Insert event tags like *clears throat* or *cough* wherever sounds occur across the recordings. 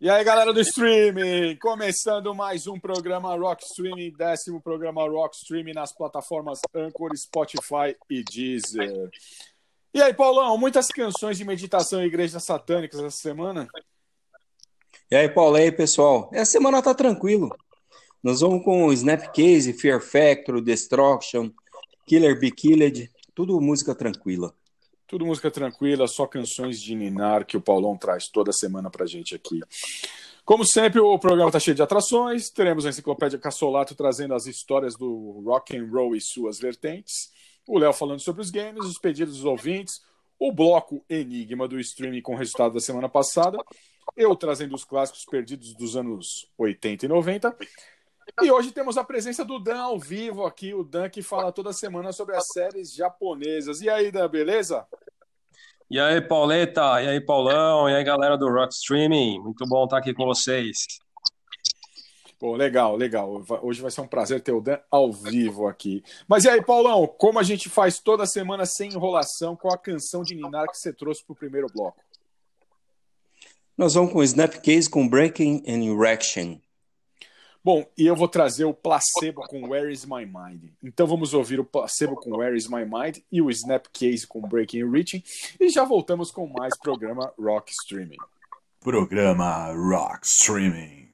E aí, galera do streaming, começando mais um programa Rock Streaming, décimo programa Rock Streaming nas plataformas Anchor, Spotify e Deezer. E aí, Paulão, muitas canções de meditação e igrejas satânicas essa semana? E aí, Paulo, e aí, pessoal? Essa semana tá tranquilo. Nós vamos com Snapcase, Fear Factor, Destruction, Killer Be Killed, tudo música tranquila. Tudo música tranquila, só canções de Ninar que o Paulão traz toda semana pra gente aqui. Como sempre, o programa está cheio de atrações. Teremos a Enciclopédia Cassolato trazendo as histórias do rock and roll e suas vertentes. O Léo falando sobre os games, os pedidos dos ouvintes. O bloco Enigma do streaming com o resultado da semana passada. Eu trazendo os clássicos perdidos dos anos 80 e 90. E hoje temos a presença do Dan ao vivo aqui, o Dan que fala toda semana sobre as séries japonesas. E aí, Dan, beleza? E aí, Pauleta, e aí, Paulão, e aí, galera do Rock Streaming. Muito bom estar aqui com vocês. Pô, legal, legal. Hoje vai ser um prazer ter o Dan ao vivo aqui. Mas e aí, Paulão, como a gente faz toda semana sem enrolação, qual a canção de Ninar que você trouxe para o primeiro bloco? Nós vamos com Snapcase com Breaking and Erection. Bom, e eu vou trazer o placebo com Where is My Mind. Então vamos ouvir o placebo com Where is My Mind e o Snapcase com Breaking and Reaching e já voltamos com mais programa Rock Streaming. Programa Rock Streaming.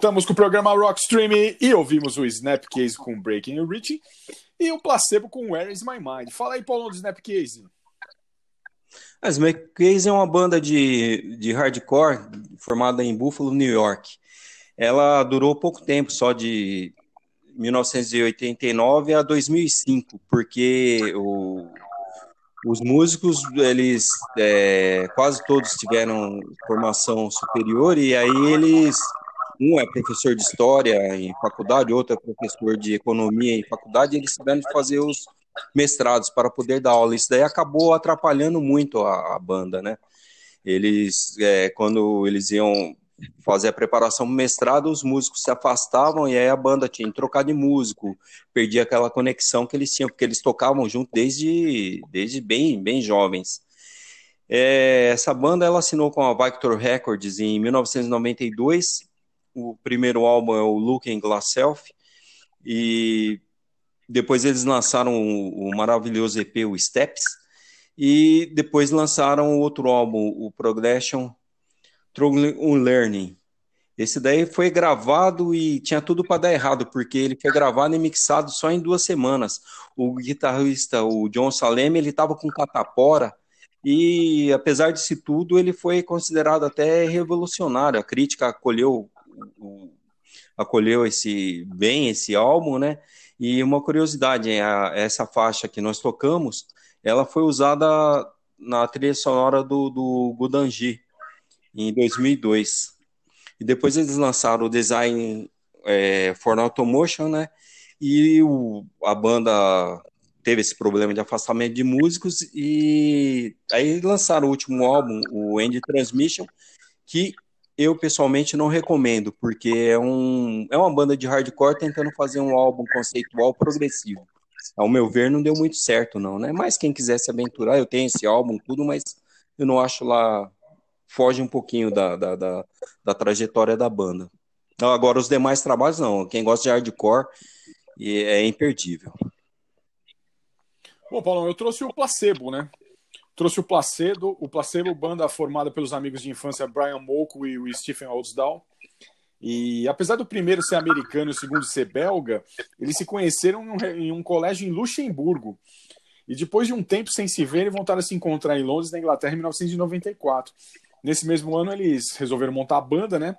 Voltamos com o programa Rock e ouvimos o Snapcase com Breaking and Reaching e o Placebo com Where Is My Mind. Fala aí, Paulo, do Snapcase. A Snapcase é uma banda de, de hardcore formada em Buffalo, New York. Ela durou pouco tempo, só de 1989 a 2005, porque o, os músicos, eles é, quase todos tiveram formação superior e aí eles um é professor de história em faculdade, outro é professor de economia em faculdade, eles tiveram de fazer os mestrados para poder dar aula. Isso daí acabou atrapalhando muito a, a banda, né? Eles, é, quando eles iam fazer a preparação para o mestrado, os músicos se afastavam e aí a banda tinha que trocar de músico, perdia aquela conexão que eles tinham, porque eles tocavam junto desde, desde bem, bem jovens. É, essa banda ela assinou com a Victor Records em 1992. O primeiro álbum é o Looking Glass Self e depois eles lançaram o, o maravilhoso EP, o Steps, e depois lançaram outro álbum, o Progression Through Learning. Esse daí foi gravado e tinha tudo para dar errado, porque ele foi gravado e mixado só em duas semanas. O guitarrista, o John Salem, ele estava com catapora e, apesar disso tudo, ele foi considerado até revolucionário. A crítica acolheu, acolheu esse bem esse álbum, né? E uma curiosidade, essa faixa que nós tocamos, ela foi usada na trilha sonora do, do Gudanji, em 2002. E depois eles lançaram o design é, for Automotion, né? E o, a banda teve esse problema de afastamento de músicos e aí lançaram o último álbum, o End Transmission, que eu pessoalmente não recomendo, porque é, um, é uma banda de hardcore tentando fazer um álbum conceitual progressivo. Ao meu ver, não deu muito certo, não, né? Mas quem quiser se aventurar, eu tenho esse álbum, tudo, mas eu não acho lá foge um pouquinho da, da, da, da trajetória da banda. Agora, os demais trabalhos, não. Quem gosta de hardcore é imperdível. Bom, Paulo, eu trouxe o Placebo, né? Trouxe o Placebo, o Placebo, banda formada pelos amigos de infância Brian Molko e o Stephen Oldsdal. E apesar do primeiro ser americano e o segundo ser belga, eles se conheceram em um, colégio em Luxemburgo. E depois de um tempo sem se ver, voltaram a se encontrar em Londres, na Inglaterra, em 1994. Nesse mesmo ano, eles resolveram montar a banda, né?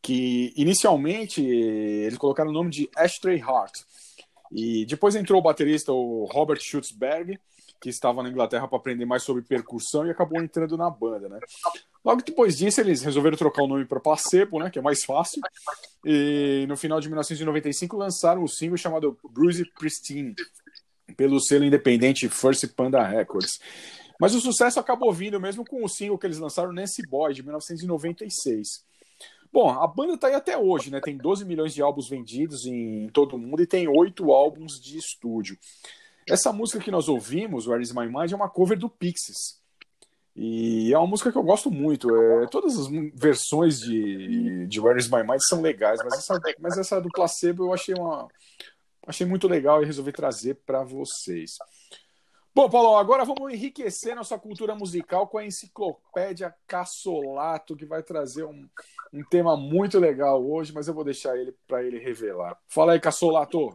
Que inicialmente eles colocaram o nome de Ashtray Heart. E depois entrou o baterista, o Robert Schutzberg, que estava na Inglaterra para aprender mais sobre percussão e acabou entrando na banda, né? Logo depois disso, eles resolveram trocar o nome para Placebo, né? Que é mais fácil. E no final de 1995 lançaram o single chamado Bruce Pristine, pelo selo independente First Panda Records. Mas o sucesso acabou vindo mesmo com o single que eles lançaram, Nancy Boy, de 1996. Bom, a banda tá aí até hoje, né? Tem 12 milhões de álbuns vendidos em todo o mundo e tem oito álbuns de estúdio. Essa música que nós ouvimos, Where Is My Mind, é uma cover do Pixies. E é uma música que eu gosto muito. É, todas as versões de, de Where Is My Mind são legais, mas essa, mas essa do Placebo eu achei, uma, achei muito legal e resolvi trazer para vocês. Bom, Paulo, agora vamos enriquecer nossa cultura musical com a enciclopédia Cassolato, que vai trazer um, um tema muito legal hoje, mas eu vou deixar ele para ele revelar. Fala aí, Cassolato.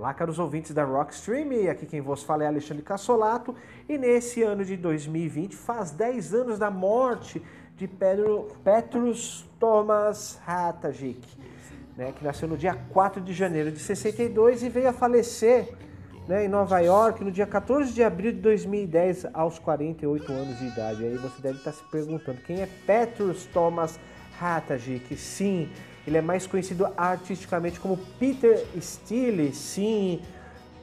Olá, caros ouvintes da Rockstream, aqui quem vos fala é Alexandre Cassolato e nesse ano de 2020 faz 10 anos da morte de Pedro, Petrus Thomas Hatajik, né, que nasceu no dia 4 de janeiro de 62 e veio a falecer né, em Nova York no dia 14 de abril de 2010, aos 48 anos de idade. Aí você deve estar se perguntando quem é Petrus Thomas Hatajik? Sim, ele é mais conhecido artisticamente como Peter Steele, sim,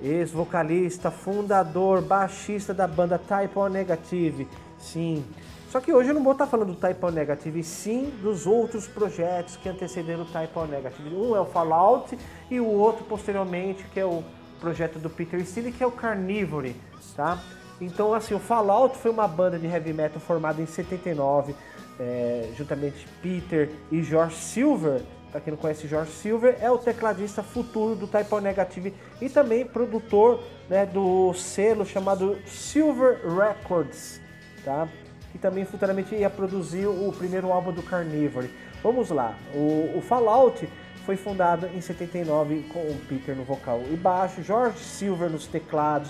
ex-vocalista, fundador, baixista da banda Type O Negative, sim. Só que hoje eu não vou estar falando do Type O Negative, sim dos outros projetos que antecederam o Type O Negative. Um é o Fallout e o outro posteriormente, que é o projeto do Peter Steele, que é o Carnivore, tá? Então, assim, o Fallout foi uma banda de heavy metal formada em 79, é, juntamente Peter e George Silver. Para quem não conhece, George Silver é o tecladista futuro do Type Negative e também produtor né, do selo chamado Silver Records, tá? que também futuramente ia produzir o primeiro álbum do Carnivore. Vamos lá, o, o Fallout foi fundado em 79 com o Peter no vocal e baixo, George Silver nos teclados,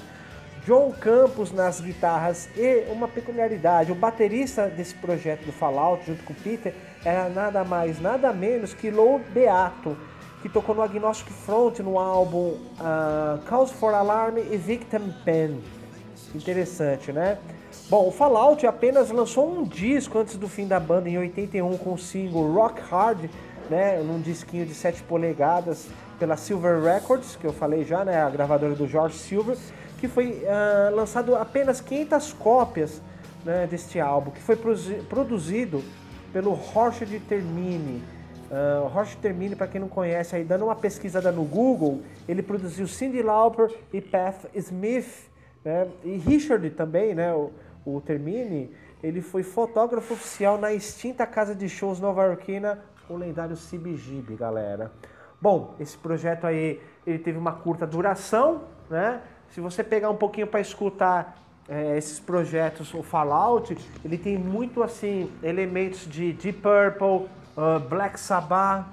John Campos nas guitarras e uma peculiaridade, o baterista desse projeto do Fallout junto com o Peter era nada mais, nada menos que Lou Beato, que tocou no Agnostic Front no álbum uh, Cause for Alarm e Victim Pen. Interessante, né? Bom, o Fallout apenas lançou um disco antes do fim da banda em 81 com o single Rock Hard, né, num disquinho de 7 polegadas pela Silver Records, que eu falei já, né, a gravadora do George Silver, que foi uh, lançado apenas 500 cópias né, deste álbum, que foi produzido pelo Horst de Termine. Uh, Horst Termine, para quem não conhece, aí dando uma pesquisada no Google, ele produziu Cyndi Lauper e Pat Smith, né, e Richard também, né, o, o Termine, ele foi fotógrafo oficial na extinta casa de shows nova-iorquina, o lendário CBGB, galera. Bom, esse projeto aí, ele teve uma curta duração, né? Se você pegar um pouquinho para escutar é, esses projetos, o Fallout, ele tem muito assim elementos de Deep Purple, uh, Black Sabbath.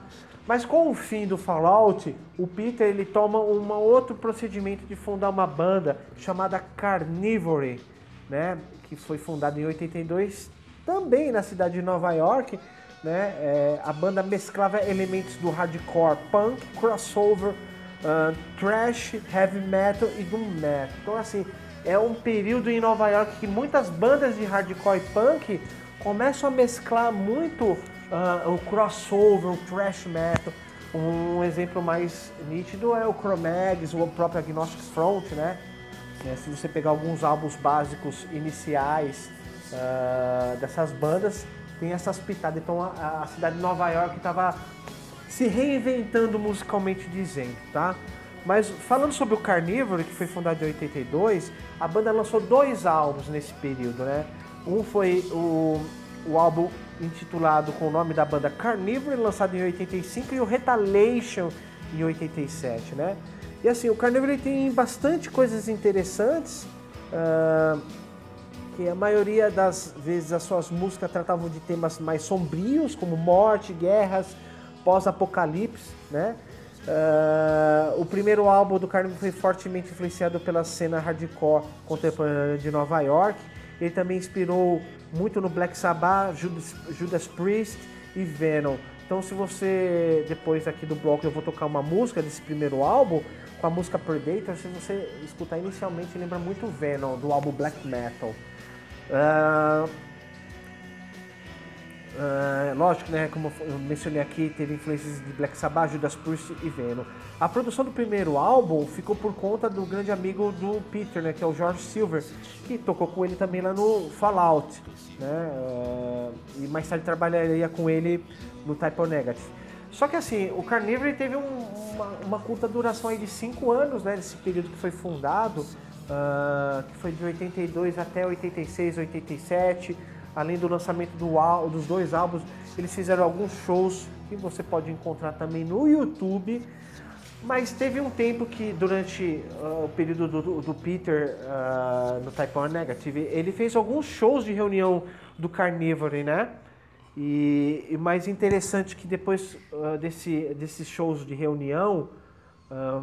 Mas com o fim do Fallout, o Peter ele toma um outro procedimento de fundar uma banda chamada Carnivore, né? que foi fundada em 82, também na cidade de Nova York. Né? É, a banda mesclava elementos do hardcore, punk, crossover, uh, thrash, heavy metal e doom metal. Então, assim, é um período em Nova York que muitas bandas de hardcore e punk começam a mesclar muito uh, o crossover, o thrash metal. Um exemplo mais nítido é o Chromags, o próprio Agnostic Front, né? É, se você pegar alguns álbuns básicos iniciais uh, dessas bandas, tem essas pitadas. Então a, a cidade de Nova York estava se reinventando musicalmente dizendo, tá? Mas falando sobre o Carnivore, que foi fundado em 82, a banda lançou dois álbuns nesse período, né? Um foi o, o álbum intitulado com o nome da banda Carnivore, lançado em 85, e o Retaliation em 87, né? E assim, o Carnival tem bastante coisas interessantes, uh, que a maioria das vezes as suas músicas tratavam de temas mais sombrios, como morte, guerras, pós-apocalipse, né? Uh, o primeiro álbum do Carnival foi fortemente influenciado pela cena hardcore contemporânea de Nova York. Ele também inspirou muito no Black Sabbath, Judas, Judas Priest e Venom. Então, se você depois aqui do bloco eu vou tocar uma música desse primeiro álbum, com a música Predator, se você escutar inicialmente, lembra muito Venom, do álbum Black Metal. Uh, uh, lógico, né, como eu mencionei aqui, teve influências de Black Sabbath, Judas Priest e Venom. A produção do primeiro álbum ficou por conta do grande amigo do Peter, né, que é o George Silver, que tocou com ele também lá no Fallout, né, uh, e mais tarde trabalharia com ele no Type O Negative. Só que assim, o Carnivore teve um, uma, uma, curta duração aí de 5 anos, né? Nesse período que foi fundado, uh, que foi de 82 até 86, 87. Além do lançamento do, dos dois álbuns, eles fizeram alguns shows que você pode encontrar também no YouTube. Mas teve um tempo que, durante uh, o período do, do Peter uh, no Type 1 Negative, ele fez alguns shows de reunião do Carnivore, né? E, e mais interessante que depois uh, desse, desses shows de reunião,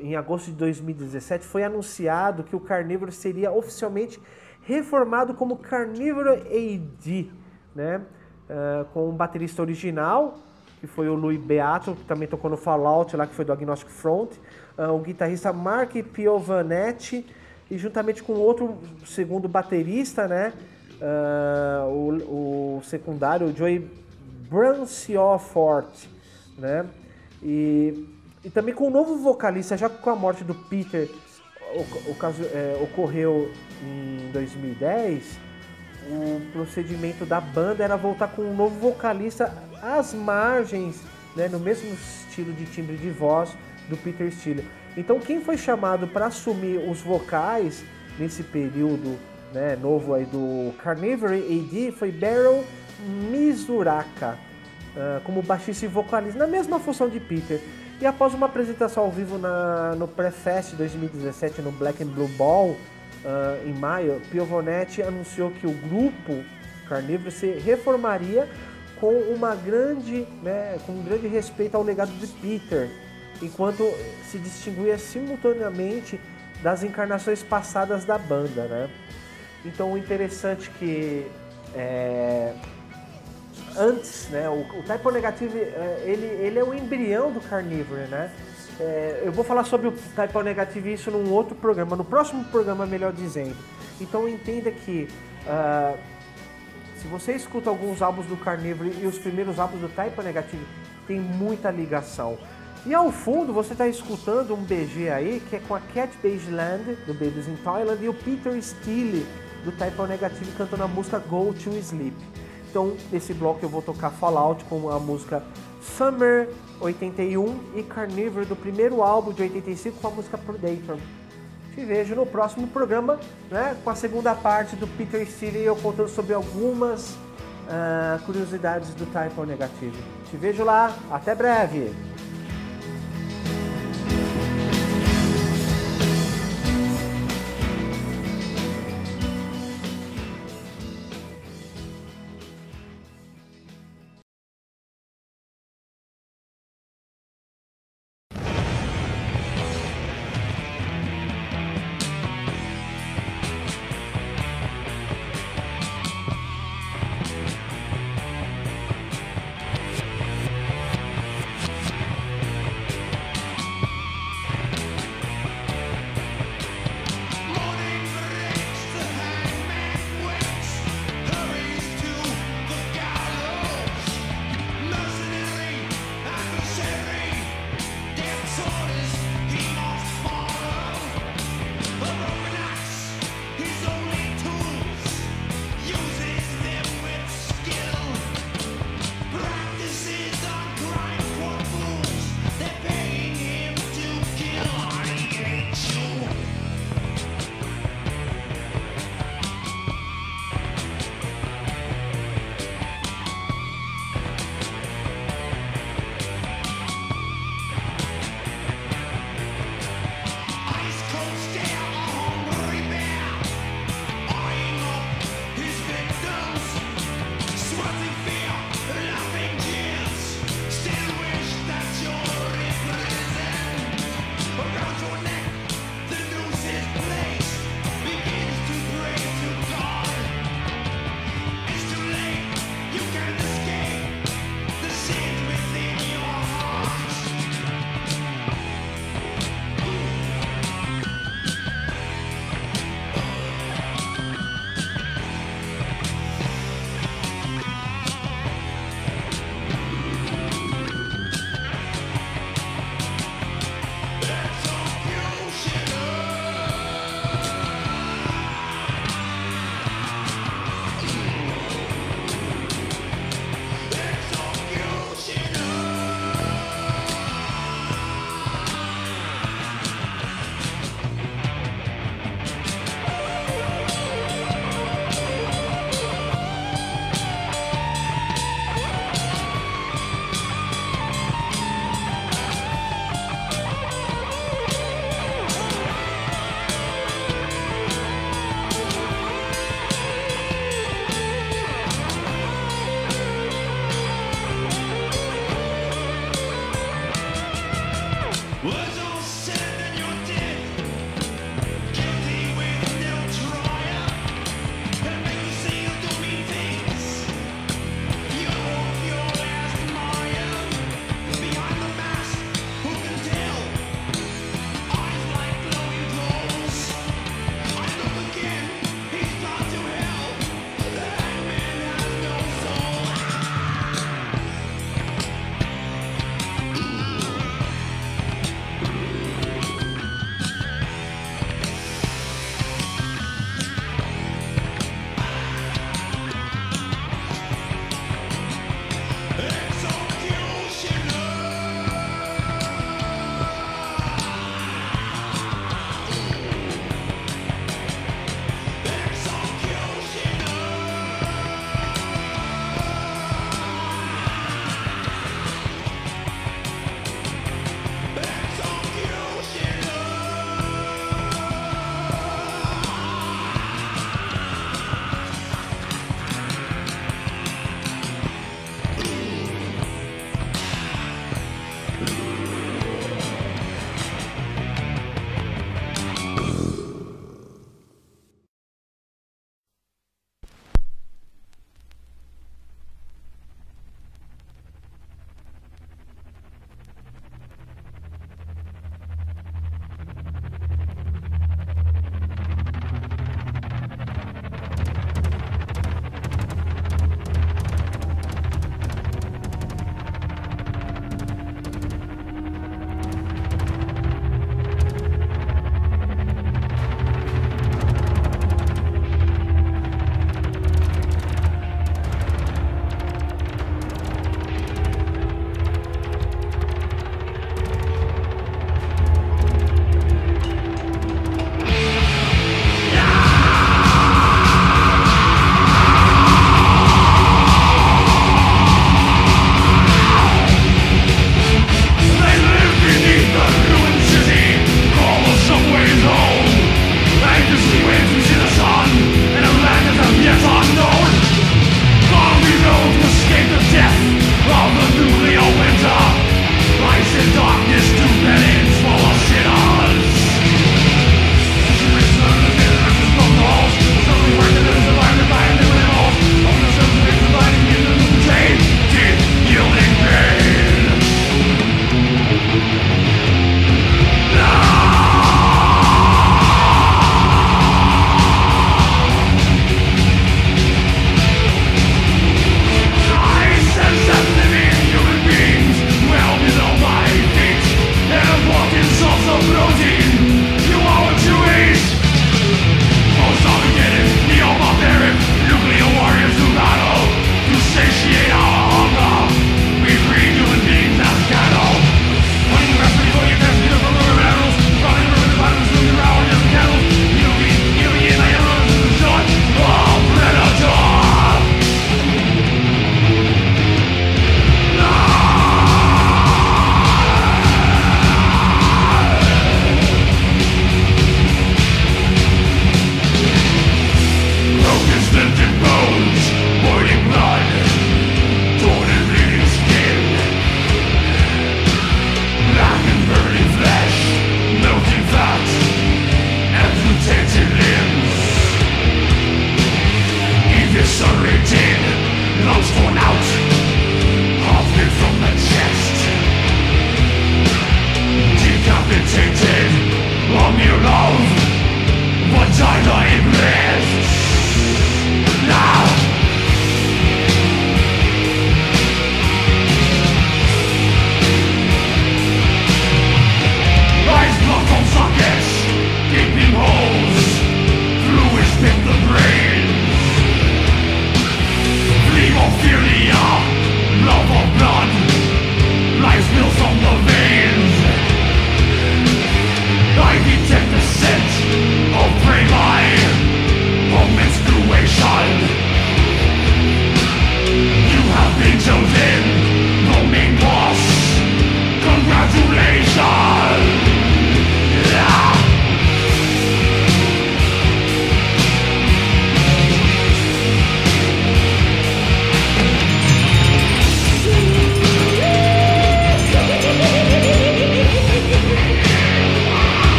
em agosto de 2017, foi anunciado que o Carnívoro seria oficialmente reformado como Carnívoro AD, né? Uh, com um baterista original, que foi o Louis Beato, que também tocou no Fallout, lá que foi do Agnostic Front, o guitarrista Mark Piovanetti, e juntamente com outro segundo baterista, né? uh, o, o, secundário, o Joey Branciofort, né? E, e também com o novo vocalista, já com a morte do Peter, o, o caso é, ocorreu em 2010, o procedimento da banda era voltar com um novo vocalista às margens, né, no mesmo estilo de timbre de voz do Peter Steele. Então quem foi chamado para assumir os vocais nesse período né, novo aí do Carnivory AD foi Beryl Mizuraka, uh, como baixista e vocalista, na mesma função de Peter. E após uma apresentação ao vivo na, no Prefest 2017 no Black and Blue Ball, uh, em maio, Piovonetti anunciou que o grupo Carnívoro se reformaria com uma grande, né, com um grande respeito ao legado de Peter, enquanto se distinguia simultaneamente das encarnações passadas da banda, né? Então o interessante que é, antes, né, o, o Typo Negative, é, ele, ele é o embrião do Carnivore, né? É, eu vou falar sobre o Typo Negative isso num outro programa, no próximo programa, melhor dizendo. Então entenda que uh, se você escuta alguns álbuns do Carnivore e os primeiros álbuns do Typo Negative, tem muita ligação. E ao fundo você está escutando um BG aí que é com a Cat Baseland, do Babies in Thailand, e o Peter Steele, do Typo Negative, cantando a música Go to Sleep. Então, nesse bloco eu vou tocar Fallout com a música Summer 81 e Carnivore do primeiro álbum de 85 com a música Predator. Te vejo no próximo programa, né, com a segunda parte do Peter Steele e eu contando sobre algumas uh, curiosidades do Type Negativo. Te vejo lá, até breve!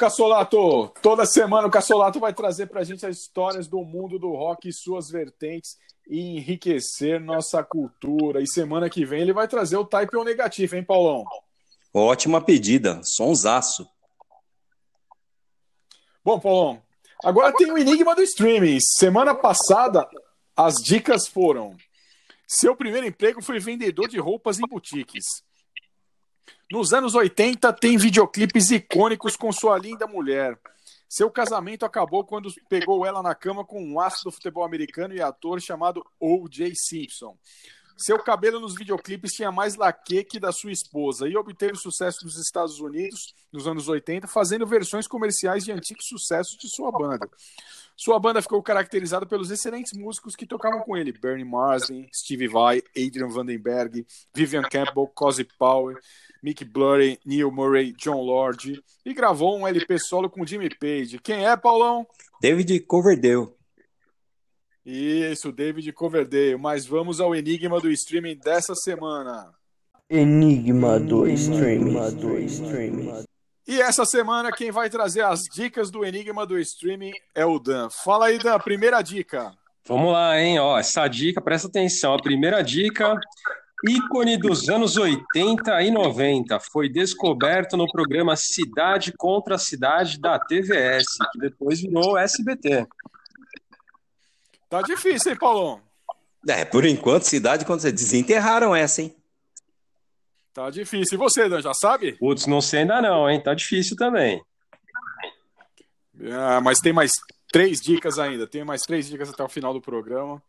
Cassolato! Toda semana o Cassolato vai trazer pra gente as histórias do mundo do rock e suas vertentes e enriquecer nossa cultura. E semana que vem ele vai trazer o Type O negativo, hein, Paulão? Ótima pedida, sonsaço. Bom, Paulão, agora tem o enigma do streaming. Semana passada, as dicas foram: seu primeiro emprego foi vendedor de roupas em boutiques. Nos anos 80, tem videoclipes icônicos com sua linda mulher. Seu casamento acabou quando pegou ela na cama com um astro do futebol americano e ator chamado O.J. Simpson. Seu cabelo nos videoclipes tinha mais laque que da sua esposa e obteve sucesso nos Estados Unidos nos anos 80, fazendo versões comerciais de antigos sucessos de sua banda. Sua banda ficou caracterizada pelos excelentes músicos que tocavam com ele: Bernie Marsden, Steve Vai, Adrian Vandenberg, Vivian Campbell, Cozy Powell, Mick Blurry, Neil Murray, John Lord e gravou um LP solo com Jimmy Page. Quem é, Paulão? David Coverdale. Isso, David Coverdale. Mas vamos ao enigma do streaming dessa semana. Enigma do streaming. E essa semana quem vai trazer as dicas do enigma do streaming é o Dan. Fala aí, Dan, primeira dica. Vamos lá, hein? Ó, essa dica, presta atenção. A primeira dica ícone dos anos 80 e 90. Foi descoberto no programa Cidade contra Cidade da TVS, que depois virou SBT. Tá difícil, hein, Paulão? É, por enquanto, cidade, quando você desenterraram essa, hein? Tá difícil. E você, Dan, já sabe? Putz, não sei ainda não, hein? Tá difícil também. Ah, mas tem mais três dicas ainda. Tem mais três dicas até o final do programa.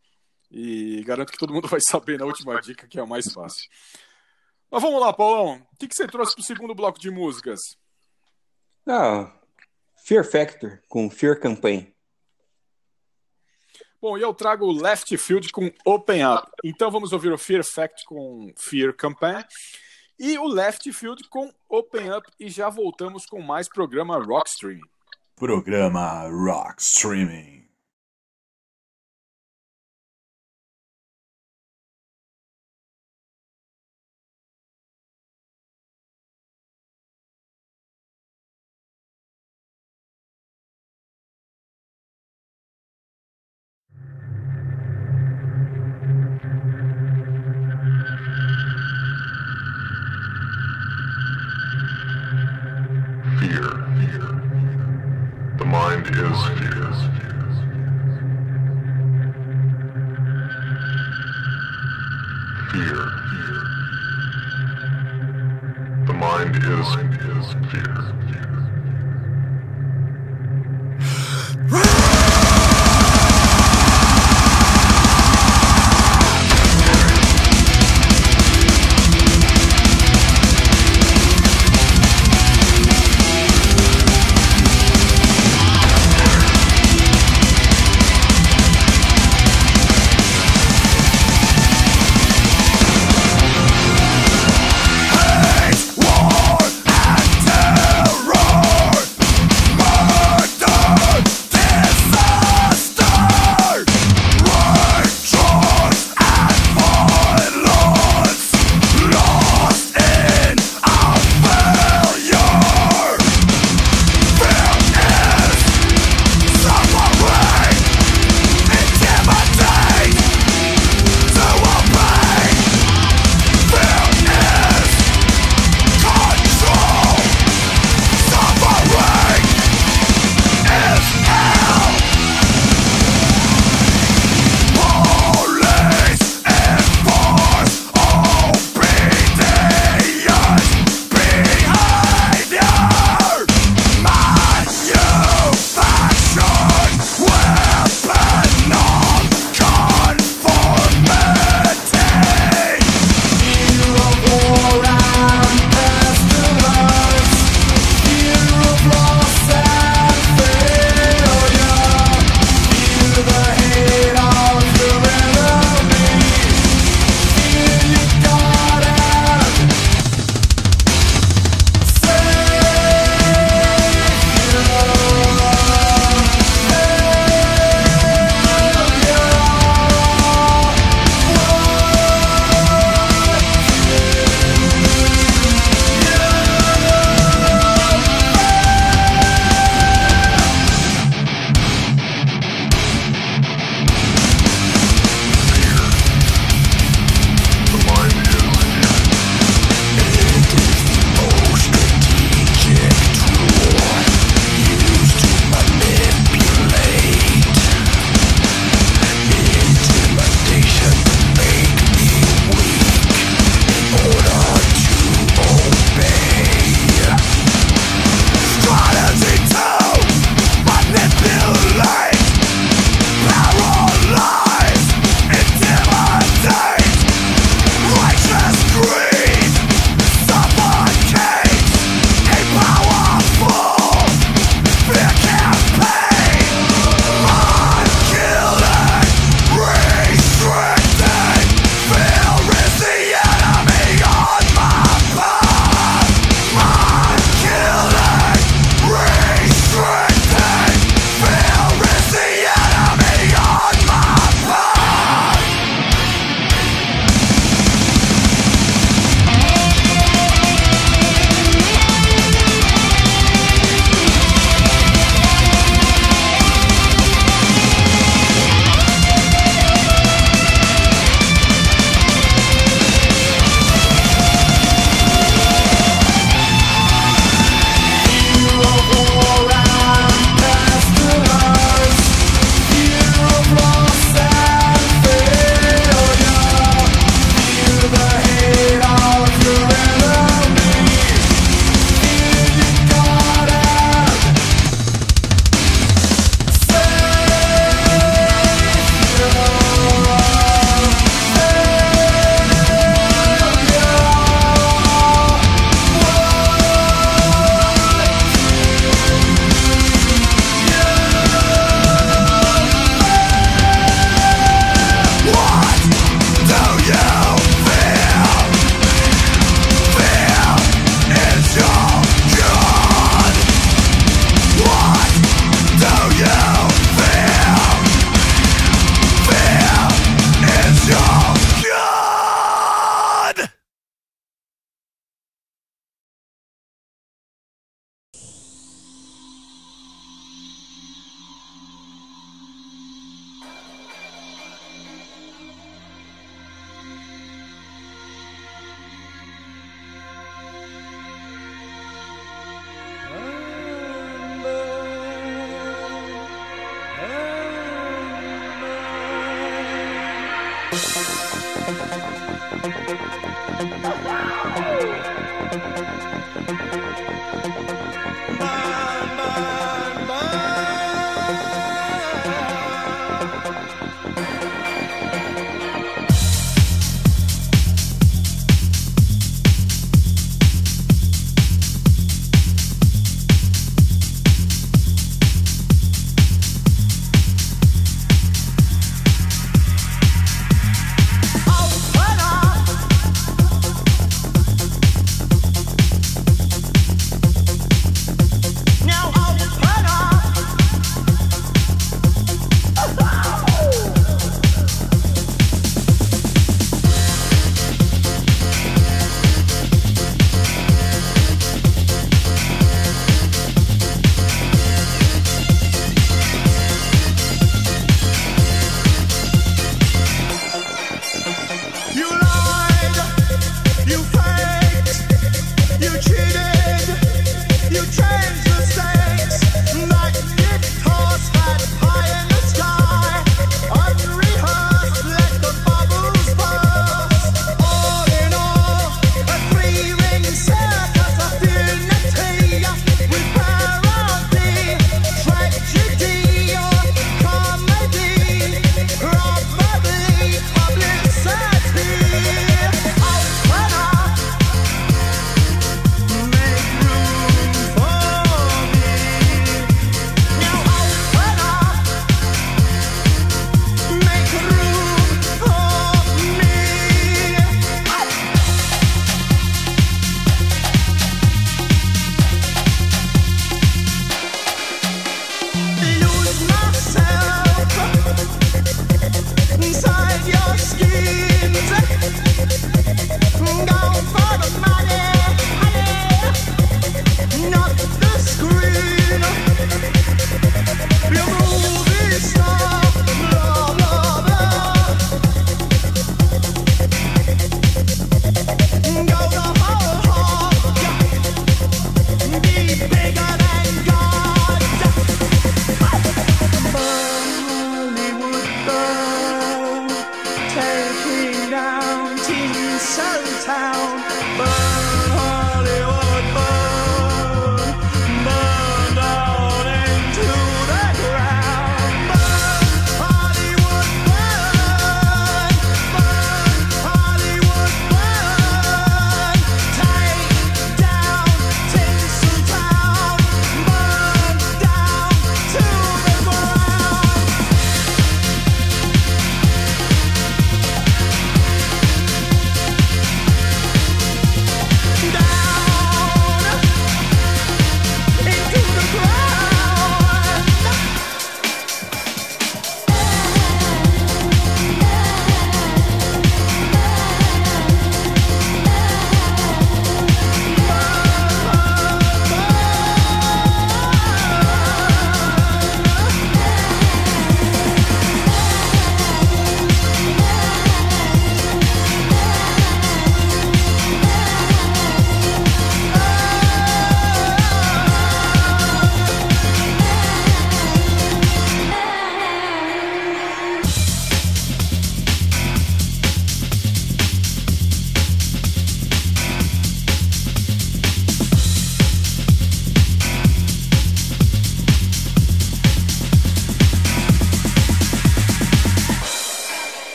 E garanto que todo mundo vai saber na última dica, que é a mais fácil. Mas vamos lá, Paulão. O que, que você trouxe para o segundo bloco de músicas? Ah, Fear Factor, com Fear Campaign. Bom, e eu trago o Left Field com Open Up. Então vamos ouvir o Fear Fact com Fear Campaign e o Left Field com Open Up e já voltamos com mais programa Rock Streaming. Programa Rock Streaming.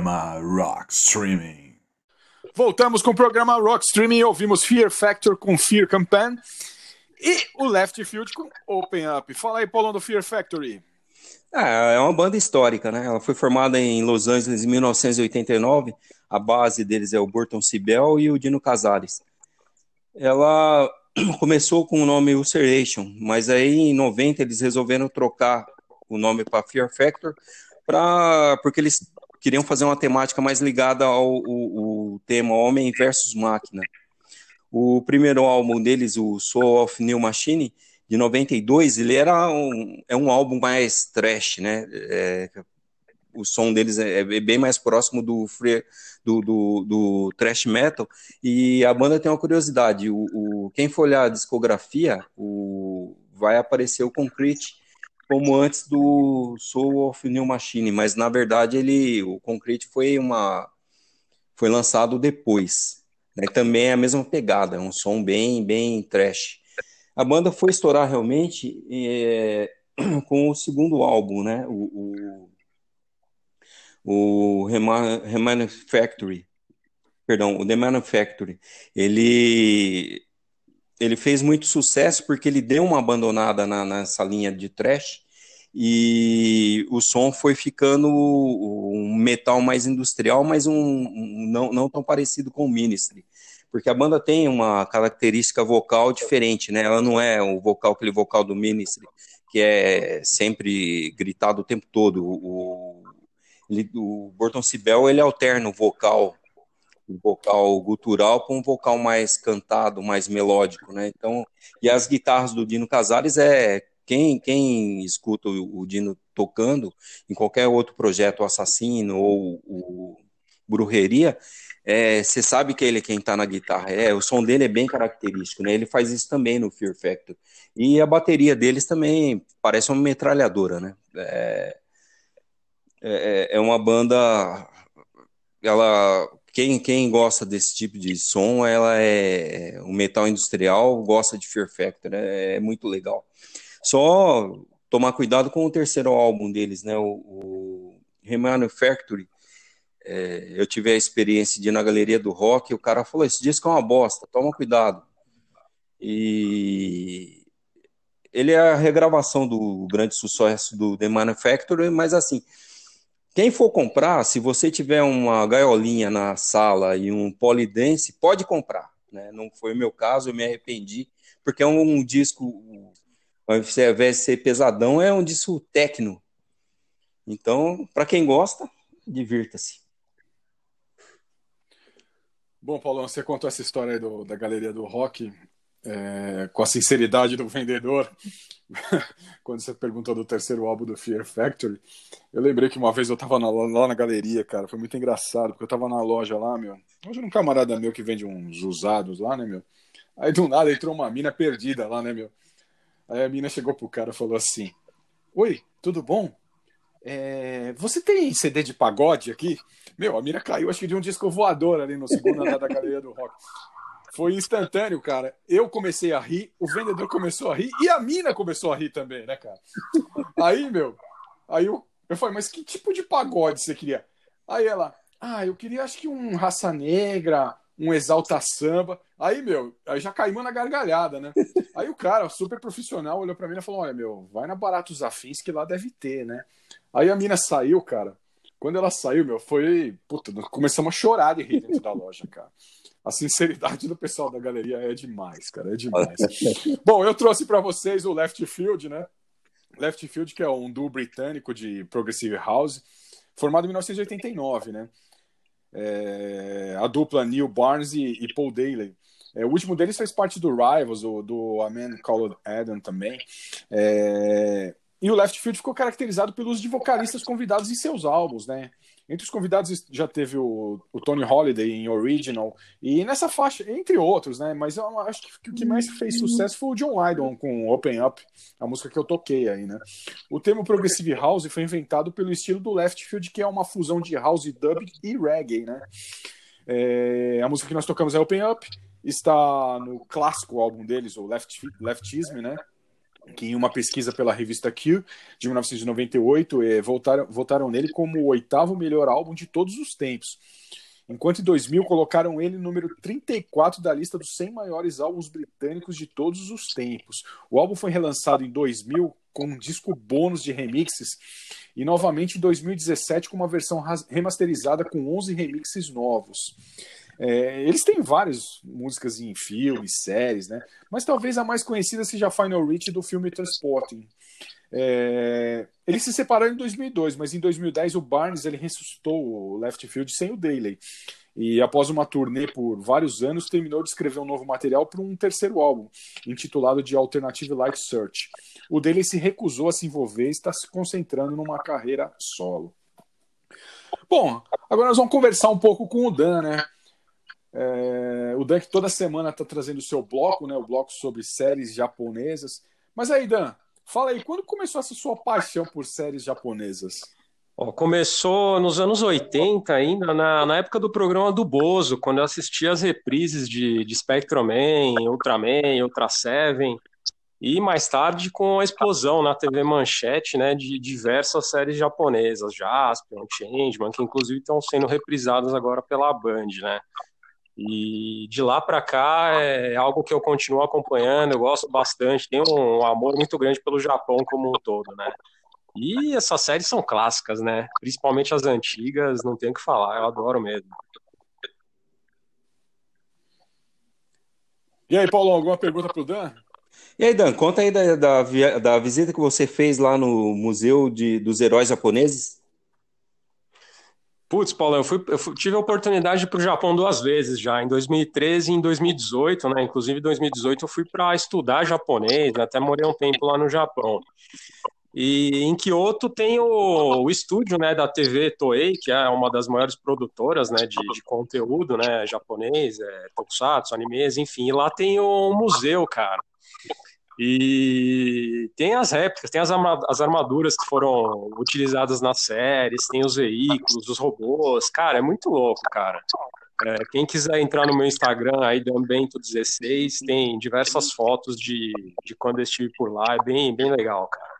Programa Rock Streaming. Voltamos com o programa Rock Streaming. Ouvimos Fear Factor com Fear Campaign e o Left Field com Open Up. Fala aí, Paulão, do Fear Factory. É, é uma banda histórica, né? Ela foi formada em Los Angeles em 1989. A base deles é o Burton Sibel e o Dino Casares. Ela *clears throat* começou com o nome Ulceration, mas aí em 90 eles resolveram trocar o nome para Fear Factor, pra, porque eles queriam fazer uma temática mais ligada ao, ao, ao tema Homem versus Máquina. O primeiro álbum deles, o Soul of New Machine, de 92, ele era um, é um álbum mais trash, né? É, o som deles é, é, bem mais próximo do, do, do, do thrash metal. E a banda tem uma curiosidade: o, o, quem for olhar a discografia, o, vai aparecer o Concrete como antes do Soul of New Machine, mas na verdade ele, o Concrete foi uma foi lançado depois. Né? Também é a mesma pegada, é um som bem bem trash. A banda foi estourar realmente é, *clears throat* com o segundo álbum, né? O, o, o Remanufactory, perdão, o The Manufactory. Ele ele fez muito sucesso porque ele deu uma abandonada na, nessa linha de trash e o som foi ficando um metal mais industrial, mas um, um não, não tão parecido com o Ministry porque a banda tem uma característica vocal diferente, né? Ela não é o vocal, aquele vocal do Ministry, que é sempre gritado o tempo todo. O, ele, o Burton Sibel, ele alterna o vocal, o vocal gutural para um vocal mais cantado, mais melódico, né? Então, e as guitarras do Dino Casares é quem, quem escuta o, Dino tocando em qualquer outro projeto, o Assassino ou o Brujeria, você é, sabe que ele é quem está na guitarra. É, o som dele é bem característico, né? Ele faz isso também no Fear Factor. E a bateria deles também parece uma metralhadora, né? É, é, é uma banda. Ela, quem, quem gosta desse tipo de som, ela é o metal industrial, gosta de Fear Factor, né? é muito legal. Só tomar cuidado com o terceiro álbum deles, né? O, o Remanufactory é, eu tive a experiência de ir na galeria do rock e o cara falou: Esse disco é uma bosta, toma cuidado. E ele é a regravação do grande sucesso do The Manufacturer, mas assim, quem for comprar, se você tiver uma gaiolinha na sala e um polidense, pode comprar. Né? Não foi o meu caso, eu me arrependi, porque é um, disco, ao invés de ser pesadão, é um disco técnico. Então, para quem gosta, divirta-se. Bom, Paulo, você contou essa história do, da galeria do rock é, com a sinceridade do vendedor. *laughs* Quando você perguntou do terceiro álbum do Fear Factory, eu lembrei que uma vez eu tava na, lá na galeria, cara, foi muito engraçado, porque eu tava na loja lá, meu. Hoje um camarada meu que vende uns usados lá, né, meu? Aí do nada entrou uma mina perdida lá, né, meu? Aí a mina chegou pro cara e falou assim: Oi, tudo bom? É, você tem CD de pagode aqui? Meu, a mina caiu, acho que de um disco voador ali no segundo andar da galeria do rock. Foi instantâneo, cara. Eu comecei a rir, o vendedor começou a rir e a mina começou a rir também, né, cara? Aí, meu, aí eu, eu falei, mas que tipo de pagode você queria? Aí ela, ah, eu queria acho que um raça negra, um exalta samba. Aí, meu, aí já caímos na gargalhada, né? Aí o cara, super profissional, olhou pra mim e falou: Olha, meu, vai na Baratos Afins que lá deve ter, né? Aí a mina saiu, cara. Quando ela saiu, meu, foi. Puta, começamos a chorar de rir dentro da loja, cara. A sinceridade do pessoal da galeria é demais, cara, é demais. Bom, eu trouxe para vocês o Left Field, né? Left Field, que é um duo britânico de Progressive House, formado em 1989, né? É, a dupla Neil Barnes e, e Paul Daly. É, o último deles fez parte do Rivals, do, do A Man Called Adam também. É, e o Left Field ficou caracterizado pelo uso de vocalistas convidados em seus álbuns, né? Entre os convidados já teve o, o Tony Holiday em Original, e nessa faixa, entre outros, né? Mas eu acho que o que mais fez sucesso foi o John Lydon com Open Up, a música que eu toquei aí, né? O termo Progressive House foi inventado pelo estilo do Left Field, que é uma fusão de house, dub e reggae, né? É, a música que nós tocamos é Open Up, está no clássico álbum deles, o Left, Leftism, né? Que em uma pesquisa pela revista Q de 1998 eh, votaram, votaram nele como o oitavo melhor álbum de todos os tempos. Enquanto em 2000 colocaram ele no número 34 da lista dos 100 maiores álbuns britânicos de todos os tempos. O álbum foi relançado em 2000 com um disco bônus de remixes e novamente em 2017 com uma versão remasterizada com 11 remixes novos. É, eles têm várias músicas em filmes, séries, né? Mas talvez a mais conhecida seja Final Reach do filme Transporting. É, eles se separaram em 2002, mas em 2010 o Barnes ele ressuscitou o Left Field sem o Daly. E após uma turnê por vários anos, terminou de escrever um novo material para um terceiro álbum, intitulado de Alternative Light Search. O Daly se recusou a se envolver e está se concentrando numa carreira solo. Bom, agora nós vamos conversar um pouco com o Dan, né? É, o Dan que toda semana está trazendo o seu bloco, né? O bloco sobre séries japonesas. Mas aí, Dan, fala aí, quando começou essa sua paixão por séries japonesas? começou nos anos 80 ainda, na, na época do programa do Bozo, quando eu assistia as reprises de, de Man, Ultraman, Ultra Seven, e mais tarde com a explosão na TV Manchete, né, de diversas séries japonesas, Jaspion, Changeman, que inclusive estão sendo reprisadas agora pela Band, né. E de lá para cá é algo que eu continuo acompanhando, eu gosto bastante, tenho um amor muito grande pelo Japão como um todo, né. E essas séries são clássicas, né? Principalmente as antigas, não tem o que falar, eu adoro mesmo. E aí, Paulo, alguma pergunta para o Dan? E aí, Dan, conta aí da, da, da, visita que você fez lá no Museu de, dos Heróis Japoneses. Putz, Paulo, eu, fui, eu fui, tive a oportunidade para o Japão duas vezes já, em 2013 e em 2018, né? Inclusive, em 2018 eu fui para estudar japonês, né? até morei um tempo lá no Japão. E em Kyoto tem o, o, estúdio né, da TV Toei, que é uma das maiores produtoras né, de, de conteúdo né, japonês, é, tokusatsu, animes, enfim. E lá tem o museu, cara. E tem as réplicas, tem as, as armaduras que foram utilizadas nas séries, tem os veículos, os robôs. Cara, é muito louco, cara. É, quem quiser entrar no meu Instagram aí, Dambento16, tem diversas fotos de, de quando eu estive por lá. É bem, bem legal, cara.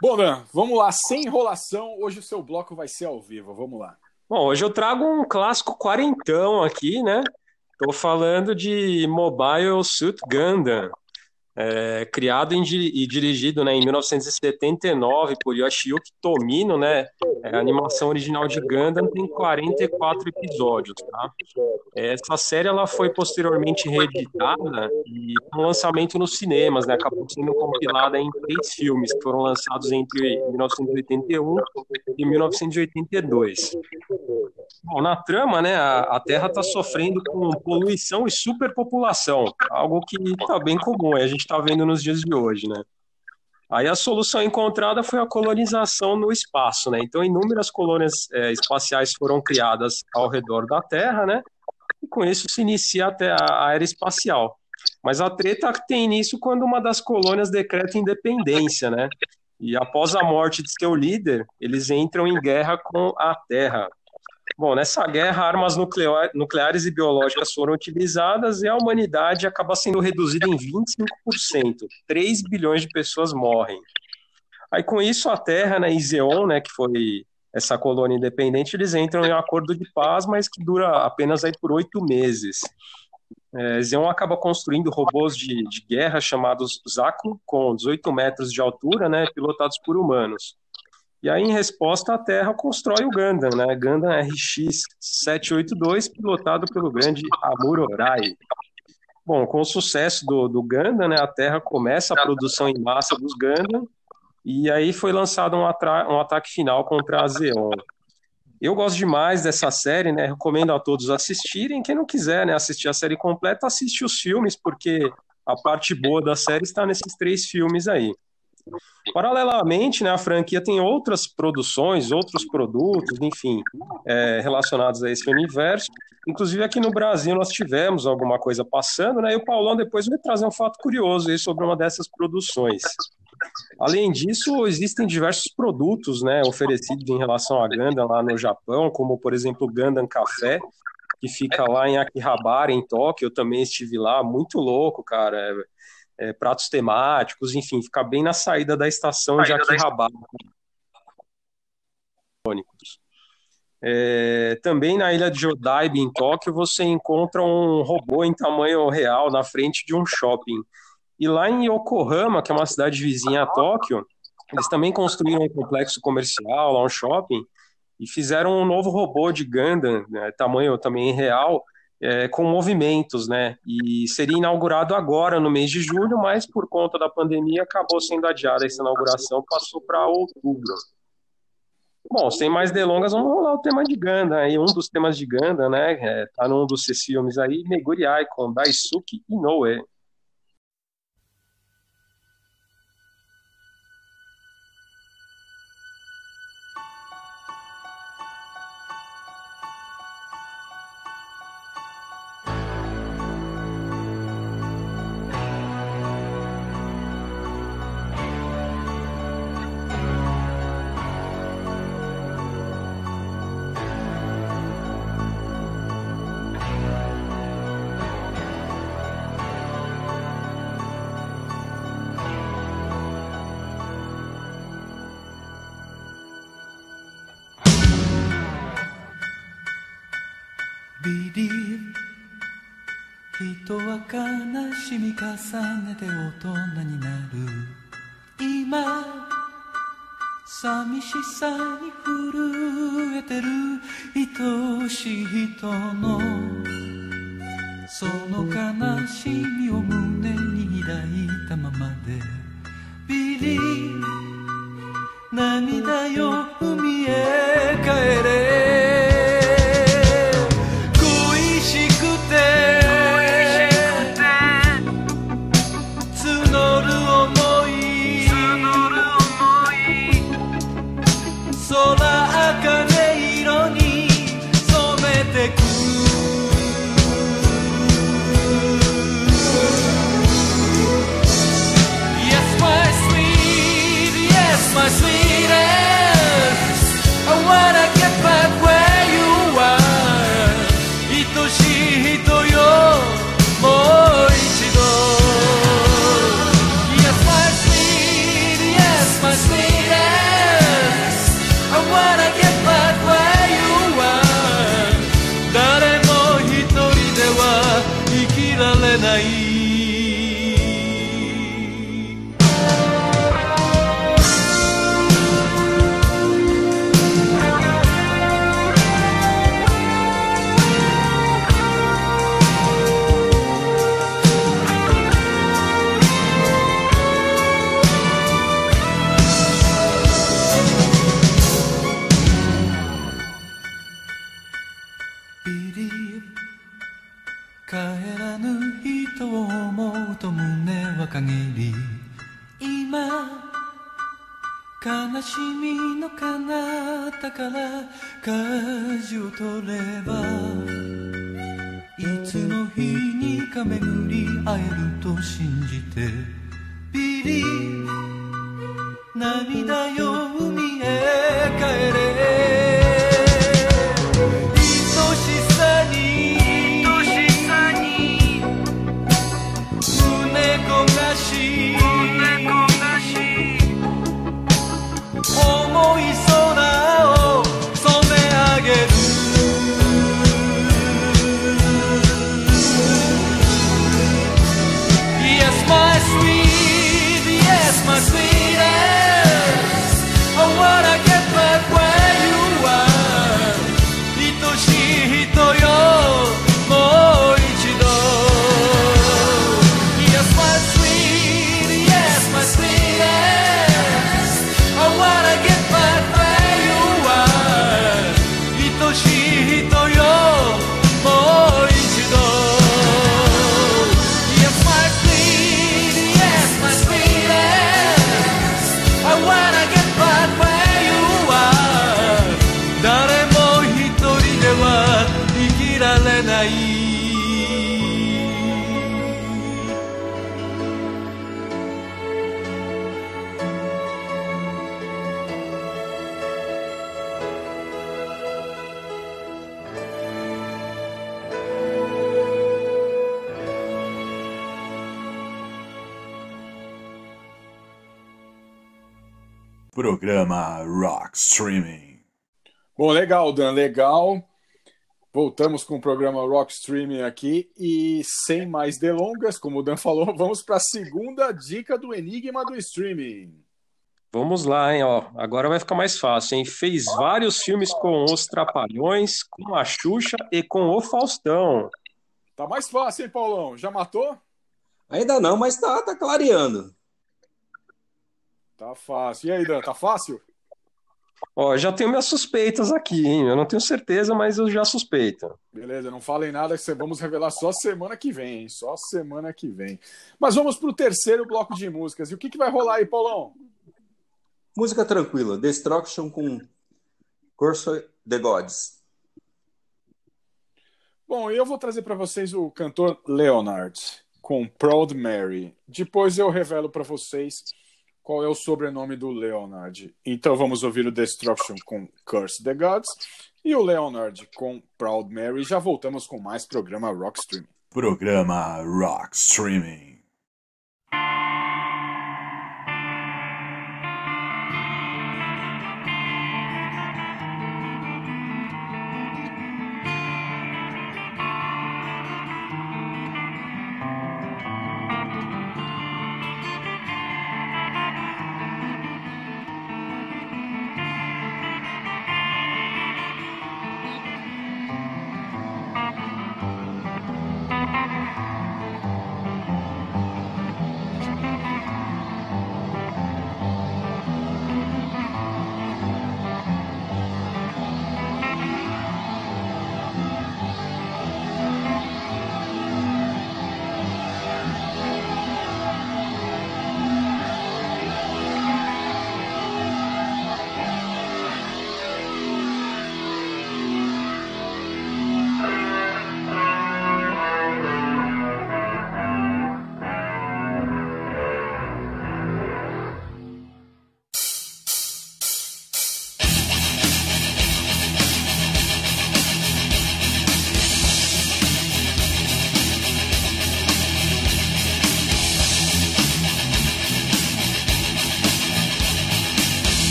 Bom, Dan, vamos lá, sem enrolação. Hoje o seu bloco vai ser ao vivo. Vamos lá. Bom, hoje eu trago um clássico quarentão aqui, né? Tô falando de Mobile Suit Gundam é, criado e dirigido né, em 1979 por Yoshiyuki Tomino, né? É, a animação original de Gundam tem 44 episódios, tá? Essa série ela foi posteriormente reeditada e com lançamento nos cinemas, né? Acabou sendo compilada em três filmes que foram lançados entre 1981 e 1982. Bom, na trama, né, a, a Terra está sofrendo com poluição e superpopulação, algo que está bem comum. A gente está vendo nos dias de hoje, né? Aí a solução encontrada foi a colonização no espaço, né? Então inúmeras colônias é, espaciais foram criadas ao redor da Terra, né? E com isso se inicia até a era espacial. Mas a treta tem início quando uma das colônias decreta independência, né? E após a morte de seu líder, eles entram em guerra com a Terra. Bom, nessa guerra, armas nucleares e biológicas foram utilizadas e a humanidade acaba sendo reduzida em 25%. 3 bilhões de pessoas morrem. Aí, com isso, a Terra, né, Iseon, né, que foi essa colônia independente, eles entram em um acordo de paz, mas que dura apenas aí por oito meses. É, Zeon acaba construindo robôs de, de guerra chamados Zaku, com 18 metros de altura, né, pilotados por humanos. E aí, em resposta, a Terra constrói o Gundam, né? Gundam RX-782, pilotado pelo grande Amuro. Bom, com o sucesso do, do Gundam, né, a Terra começa a produção em massa dos Gundam, e aí foi lançado um, um ataque final contra a Zeon. Eu gosto demais dessa série, né? Recomendo a todos assistirem. Quem não quiser né, assistir a série completa, assiste os filmes, porque a parte boa da série está nesses três filmes aí. Paralelamente, né, a franquia tem outras produções, outros produtos, enfim, é, relacionados a esse universo. Inclusive aqui no Brasil nós tivemos alguma coisa passando, né? E o Paulão depois vai trazer um fato curioso aí sobre uma dessas produções. Além disso, existem diversos produtos, né, oferecidos em relação a Gundam lá no Japão, como por exemplo o Gundam Café, que fica lá em Akihabara, em Tóquio. Eu também estive lá, muito louco, cara é, pratos temáticos, enfim, fica bem na saída da estação de Akihabara. É, também na ilha de Jodaiba, em Tóquio, você encontra um robô em tamanho real na frente de um shopping. E lá em Yokohama, que é uma cidade vizinha a Tóquio, eles também construíram um complexo comercial, lá um shopping, e fizeram um novo robô de Gundam, né, tamanho também real, é, com movimentos, né? E seria inaugurado agora, no mês de julho, mas por conta da pandemia acabou sendo adiada essa inauguração, passou para outubro. Bom, sem mais delongas, vamos rolar o tema de Ganda. Aí um dos temas de Ganda, né? É, tá num dos filmes aí, Meguri com Daisuke Inoue. 人は悲しみ重ねて大人になる。今寂しさに震えてる。愛しい人のその悲しみを胸に抱いたままで。ビリ涙よ海へ帰れ。Danaí. Dan, legal. Voltamos com o programa Rock Streaming aqui e sem mais delongas, como o Dan falou, *laughs* vamos para a segunda dica do Enigma do Streaming. Vamos lá, hein? Ó, agora vai ficar mais fácil, hein? Fez vários filmes com os Trapalhões, com a Xuxa e com o Faustão. Tá mais fácil, hein, Paulão? Já matou? Ainda não, mas tá, tá clareando. Tá fácil. E aí, Dan, tá fácil? Ó, já tenho minhas suspeitas aqui, hein? Eu não tenho certeza, mas eu já suspeito. Beleza, não falem nada, que vamos revelar só semana que vem, hein? Só semana que vem. Mas vamos pro terceiro bloco de músicas. E o que, que vai rolar aí, Paulão? Música tranquila, Destruction com Curse the Gods. Bom, eu vou trazer para vocês o cantor Leonard com Proud Mary. Depois eu revelo para vocês qual é o sobrenome do Leonard. Então vamos ouvir o Destruction com Curse the Gods e o Leonard com Proud Mary. Já voltamos com mais programa Rock Streaming. Programa Rock Streaming.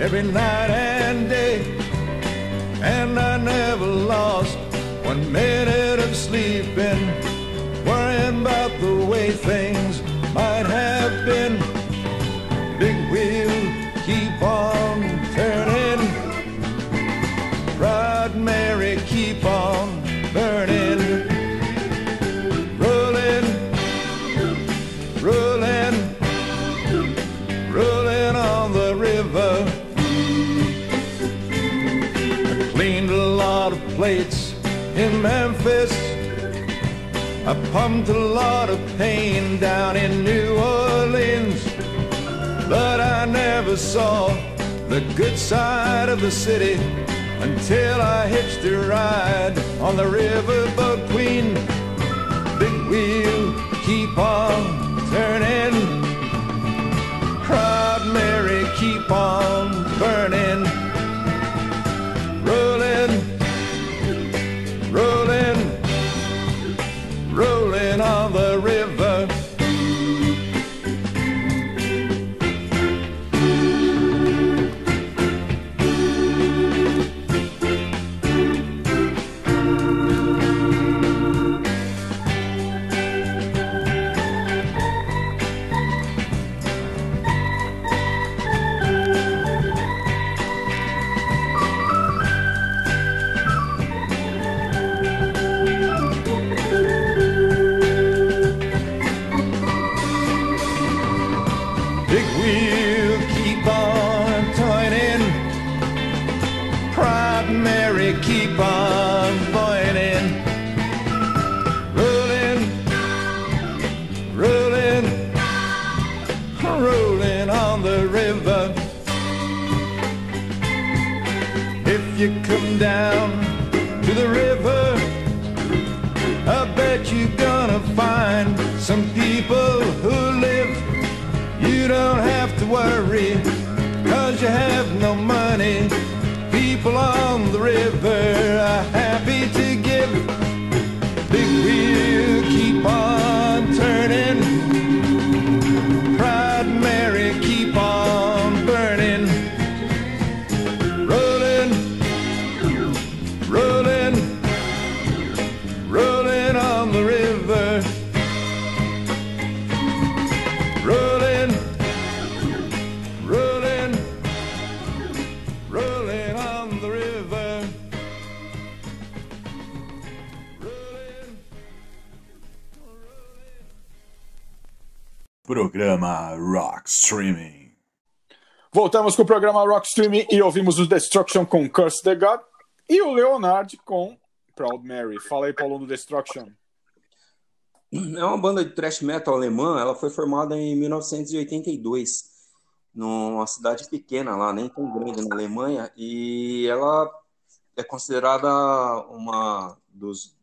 Every night and day. And I never lost one minute of sleeping, I pumped a lot of pain down in New Orleans. But I never saw the good side of the city until I hitched a ride on the riverboat queen. Big wheel, keep on turning. Proud Mary, keep on burning. Voltamos com o programa Rock Streaming e ouvimos o Destruction com Curse the God e o Leonard com Proud Mary. Fala aí, Paulo, do Destruction. É uma banda de thrash metal alemã. Ela foi formada em 1982, numa cidade pequena lá, nem tão grande na Alemanha, e ela é considerada uma dos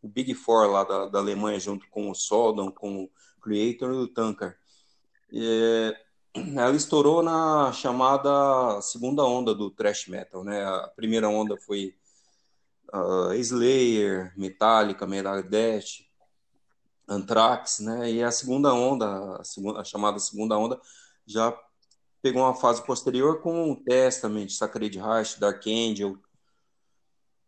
o Big Four lá da, da Alemanha, junto com o Sodom, com o Creator e o Tanker. Ela estourou na chamada segunda onda do thrash metal, né? A primeira onda foi uh, Slayer, Metallica, Megadeth, Anthrax, né? E a segunda onda, a, segunda, a chamada segunda onda, já pegou uma fase posterior com Testament, Sacred Heart, Dark Angel.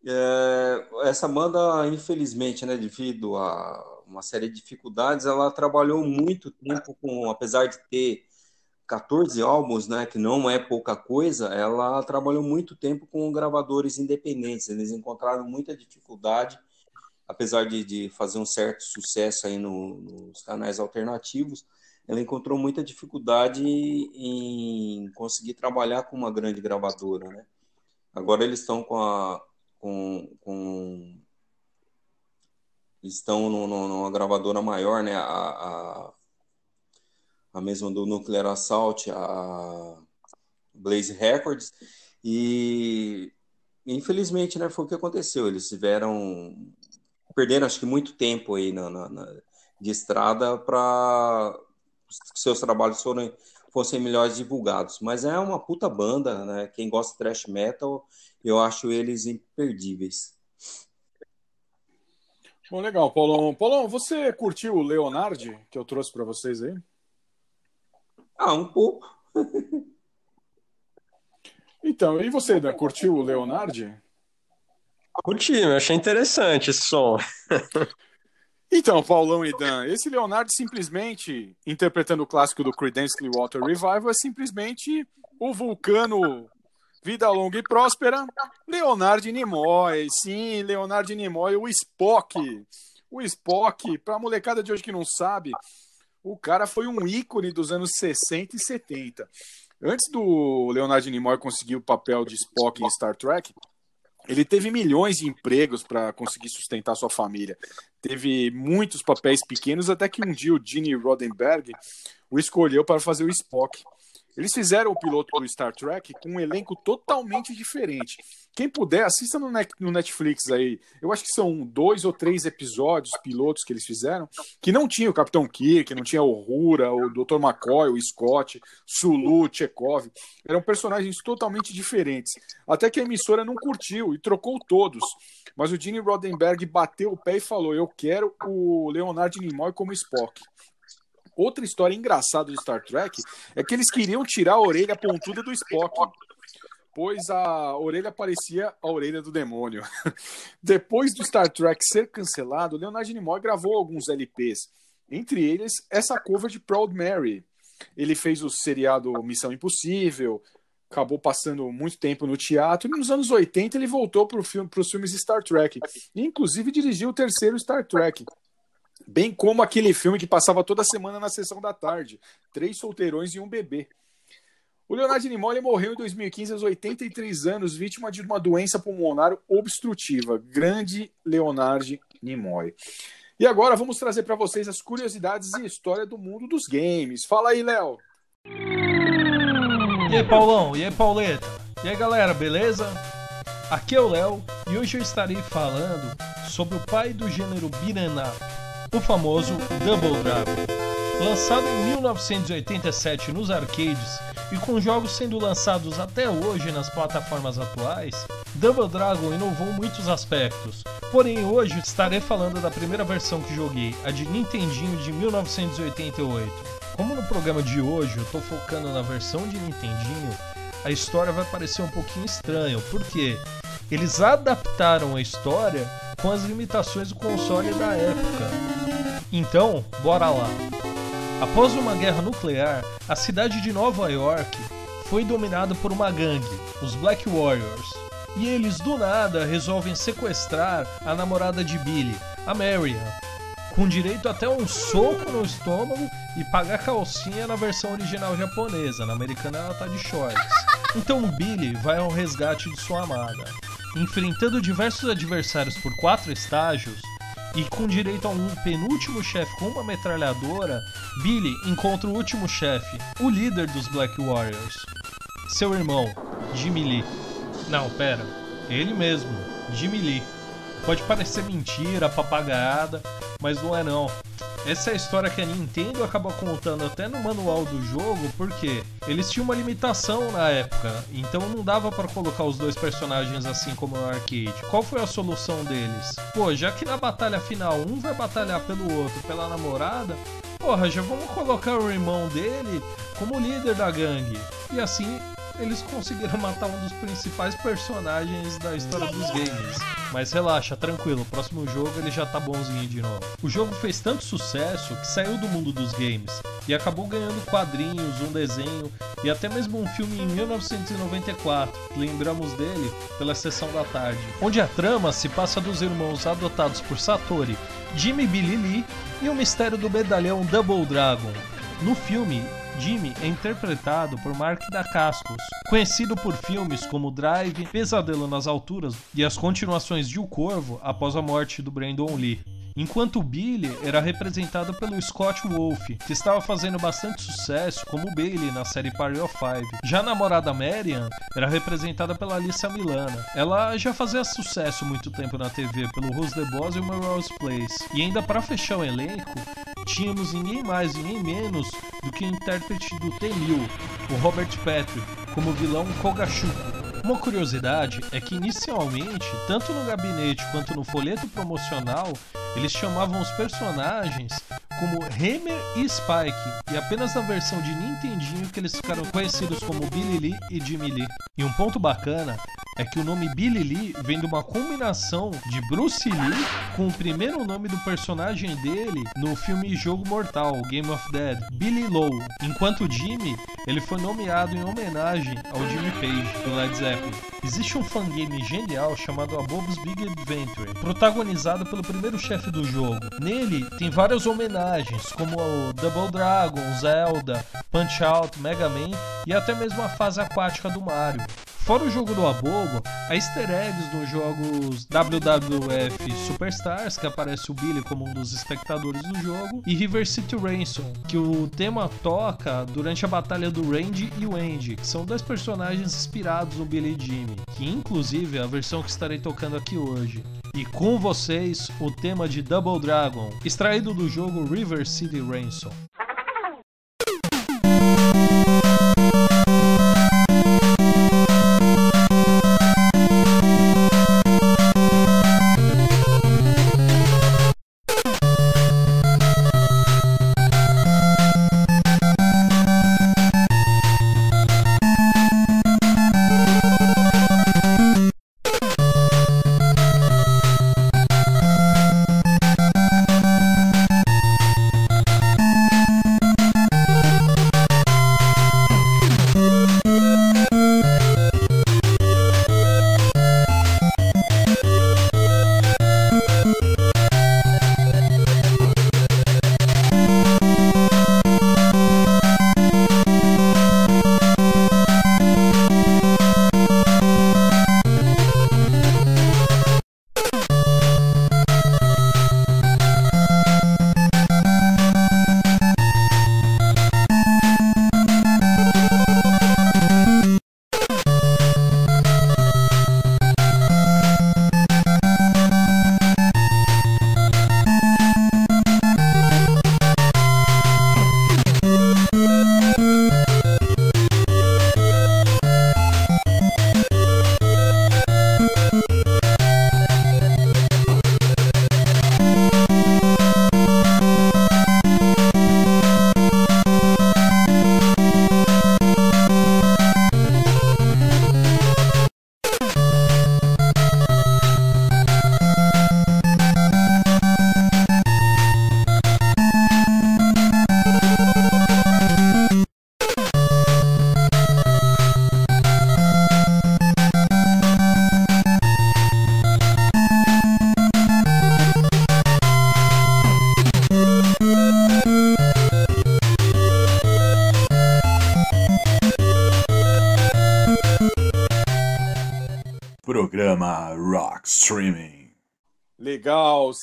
É, essa banda, infelizmente, né, devido a uma série de dificuldades, ela trabalhou muito tempo com, apesar de ter 14 álbuns, né, que não é pouca coisa, ela trabalhou muito tempo com gravadores independentes. Eles encontraram muita dificuldade apesar de, de, fazer um certo sucesso aí no, nos canais alternativos, ela encontrou muita dificuldade em conseguir trabalhar com uma grande gravadora, né? Agora eles estão com a com, com estão no, no, numa gravadora maior, né? A, a, a mesma do Nuclear Assault, a Blaze Records e infelizmente, né? Foi o que aconteceu. Eles tiveram perderam acho que muito tempo aí na, na, na de estrada para seus trabalhos foram, fossem melhores divulgados. Mas é uma puta banda, né? Quem gosta de thrash metal, eu acho eles imperdíveis. Bom, legal, Paulão. Paulão, você curtiu o Leonardo que eu trouxe para vocês aí? Ah, um pouco. Então, e você, Dan, curtiu o Leonardo? Curti, eu achei interessante esse som. *laughs* Então, Paulão e Dan, esse Leonardo simplesmente, interpretando o clássico do Creedence Clearwater Revival, é simplesmente o vulcano Vida Longa e Próspera, Leonardo Nimoy. Sim, Leonardo Nimoy, o Spock. O Spock, para a molecada de hoje que não sabe, o cara foi um ícone dos anos 60 e 70. Antes do Leonardo Nimoy conseguir o papel de Spock em Star Trek, ele teve milhões de empregos para conseguir sustentar sua família. Teve muitos papéis pequenos, até que um dia o Gene Roddenberry o escolheu para fazer o Spock. Eles fizeram o piloto do Star Trek com um elenco totalmente diferente. Quem puder, assista no Netflix aí. Eu acho que são dois ou três episódios pilotos que eles fizeram, que não tinha o Capitão Kirk, não tinha o Rura, o Dr. McCoy, o Scott, Sulu, Chekhov. Eram personagens totalmente diferentes. Até que a emissora não curtiu e trocou todos. Mas o Gene Roddenberry bateu o pé e falou: Eu quero o Leonardo Nimoy como Spock. Outra história engraçada do Star Trek é que eles queriam tirar a orelha pontuda do Spock, pois a orelha parecia a orelha do demônio. *laughs* Depois do Star Trek ser cancelado, Leonard Nimoy gravou alguns LPs, entre eles essa cover de Proud Mary. Ele fez o seriado Missão Impossível, acabou passando muito tempo no teatro, e nos anos 80 ele voltou para filme, os filmes Star Trek, e inclusive dirigiu o terceiro Star Trek, Bem como aquele filme que passava toda semana na sessão da tarde, Três Solteirões e um Bebê. O Leonardo Nimoy morreu em 2015 aos 83 anos, vítima de uma doença pulmonar obstrutiva. Grande Leonardo Nimoy. E agora vamos trazer para vocês as curiosidades e história do mundo dos games. Fala aí, Léo. E aí, Paulão? E aí, Pauleta? E aí, galera, beleza? Aqui é o Léo e hoje eu estarei falando sobre o pai do gênero up, o famoso Double Dragon. Lançado em 1987 nos arcades e com jogos sendo lançados até hoje nas plataformas atuais, Double Dragon inovou muitos aspectos. Porém, hoje estarei falando da primeira versão que joguei, a de Nintendinho de 1988. Como no programa de hoje eu estou focando na versão de Nintendinho, a história vai parecer um pouquinho estranha, porque eles adaptaram a história com as limitações do console da época. Então, bora lá. Após uma guerra nuclear, a cidade de Nova York foi dominada por uma gangue, os Black Warriors. E eles do nada resolvem sequestrar a namorada de Billy, a Marian, com direito até um soco no estômago e pagar calcinha na versão original japonesa, na americana ela tá de shorts. Então Billy vai ao resgate de sua amada. Enfrentando diversos adversários por quatro estágios, e com direito a um penúltimo chefe com uma metralhadora, Billy encontra o último chefe, o líder dos Black Warriors, seu irmão, Jimmy Lee. Não, pera, ele mesmo, Jimmy Lee. Pode parecer mentira, papagaiada, mas não é não. Essa é a história que a Nintendo acabou contando até no manual do jogo, porque eles tinham uma limitação na época, então não dava para colocar os dois personagens assim como no arcade. Qual foi a solução deles? Pô, já que na batalha final um vai batalhar pelo outro, pela namorada, porra, já vamos colocar o irmão dele como líder da gangue. E assim eles conseguiram matar um dos principais personagens da história dos games. Mas relaxa, tranquilo, o próximo jogo ele já tá bonzinho de novo. O jogo fez tanto sucesso que saiu do mundo dos games e acabou ganhando quadrinhos, um desenho e até mesmo um filme em 1994, lembramos dele pela sessão da tarde, onde a trama se passa dos irmãos adotados por Satori, Jimmy Billy Lee e o mistério do medalhão Double Dragon. No filme, Jimmy é interpretado por Mark Dacascos, conhecido por filmes como Drive, Pesadelo nas Alturas e as continuações de O Corvo após a morte do Brandon Lee. Enquanto Billy era representado pelo Scott Wolf, que estava fazendo bastante sucesso como Bailey na série Party of Five. Já a namorada Marian era representada pela Alissa Milana. Ela já fazia sucesso muito tempo na TV pelo Who's the Boss e o Melrose Place. E ainda para fechar o elenco, tínhamos ninguém mais, ninguém menos do que o intérprete do T-1000, o Robert Patrick, como vilão Kogashuko. Uma curiosidade é que inicialmente, tanto no gabinete quanto no folheto promocional, eles chamavam os personagens como Hammer e Spike, e apenas na versão de Nintendinho que eles ficaram conhecidos como Billy Lee e Jimmy Lee. E um ponto bacana é que o nome Billy Lee vem de uma combinação de Bruce Lee com o primeiro nome do personagem dele no filme Jogo Mortal, Game of Dead, Billy Low. Enquanto Jimmy, ele foi nomeado em homenagem ao Jimmy Page, do Led Zeppelin. Existe um fangame genial chamado A Bob's Big Adventure, protagonizado pelo primeiro chefe do jogo. Nele tem várias homenagens, como o Double Dragon, Zelda, Punch-Out, Mega Man e até mesmo a fase aquática do Mario. Fora o jogo do Abobo, há easter eggs nos jogos WWF Superstars, que aparece o Billy como um dos espectadores do jogo, e River City Ransom, que o tema toca durante a batalha do Randy e o Andy, que são dois personagens inspirados no Billy e Jimmy, que inclusive é a versão que estarei tocando aqui hoje. E com vocês, o tema de Double Dragon, extraído do jogo River City Ransom.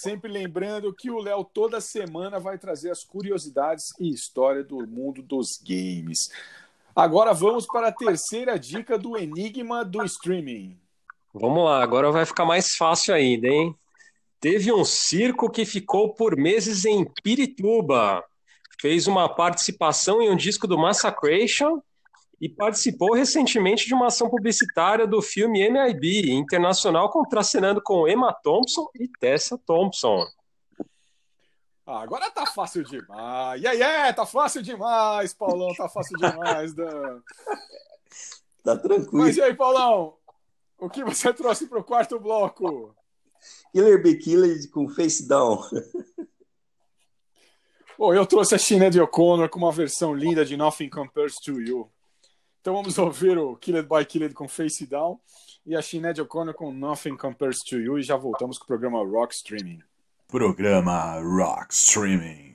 Sempre lembrando que o Léo toda semana vai trazer as curiosidades e história do mundo dos games. Agora vamos para a terceira dica do enigma do streaming. Vamos lá, agora vai ficar mais fácil ainda, hein? Teve um circo que ficou por meses em Pirituba. Fez uma participação em um disco do Massacration e participou recentemente de uma ação publicitária do filme MIB Internacional contracenando com Emma Thompson e Tessa Thompson. Ah, agora tá fácil demais. E aí, é, tá fácil demais, Paulão, tá fácil demais, Dan. Tá tranquilo. Mas e aí, Paulão? O que você trouxe pro quarto bloco? Killer Be Killer com Face Down. Bom, eu trouxe a Sinead O'Connor com uma versão linda de Nothing Compares to You. Então vamos ouvir o Killed by Killed com Face Down e a Sinead O'Connor com Nothing Compares to You e já voltamos com o programa Rock Streaming. Programa Rock Streaming.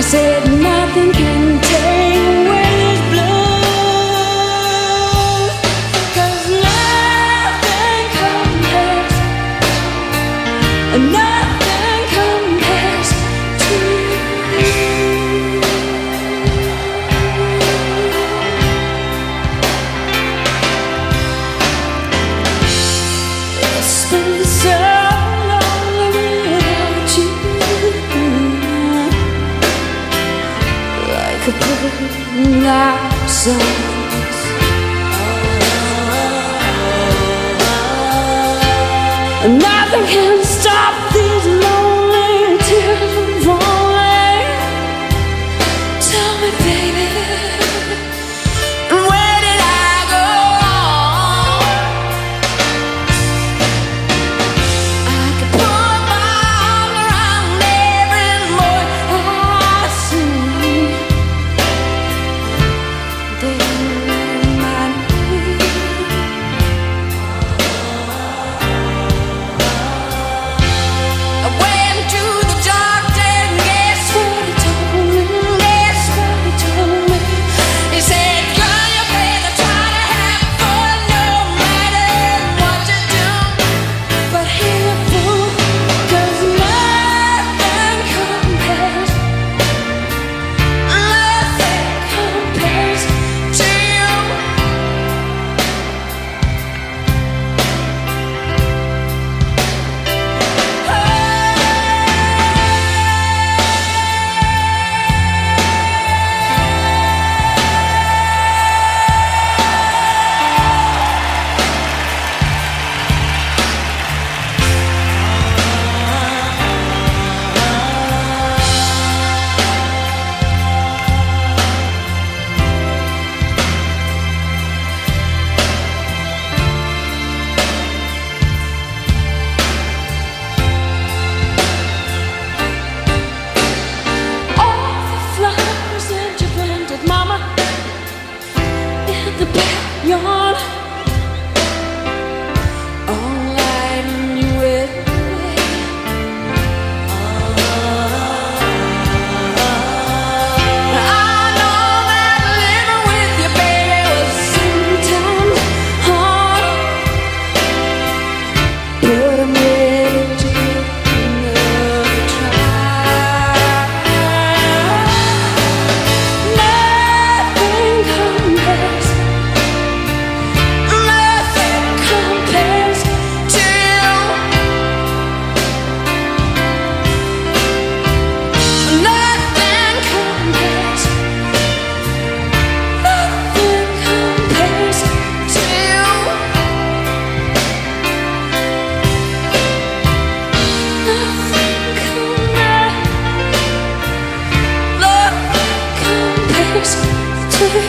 I said nothing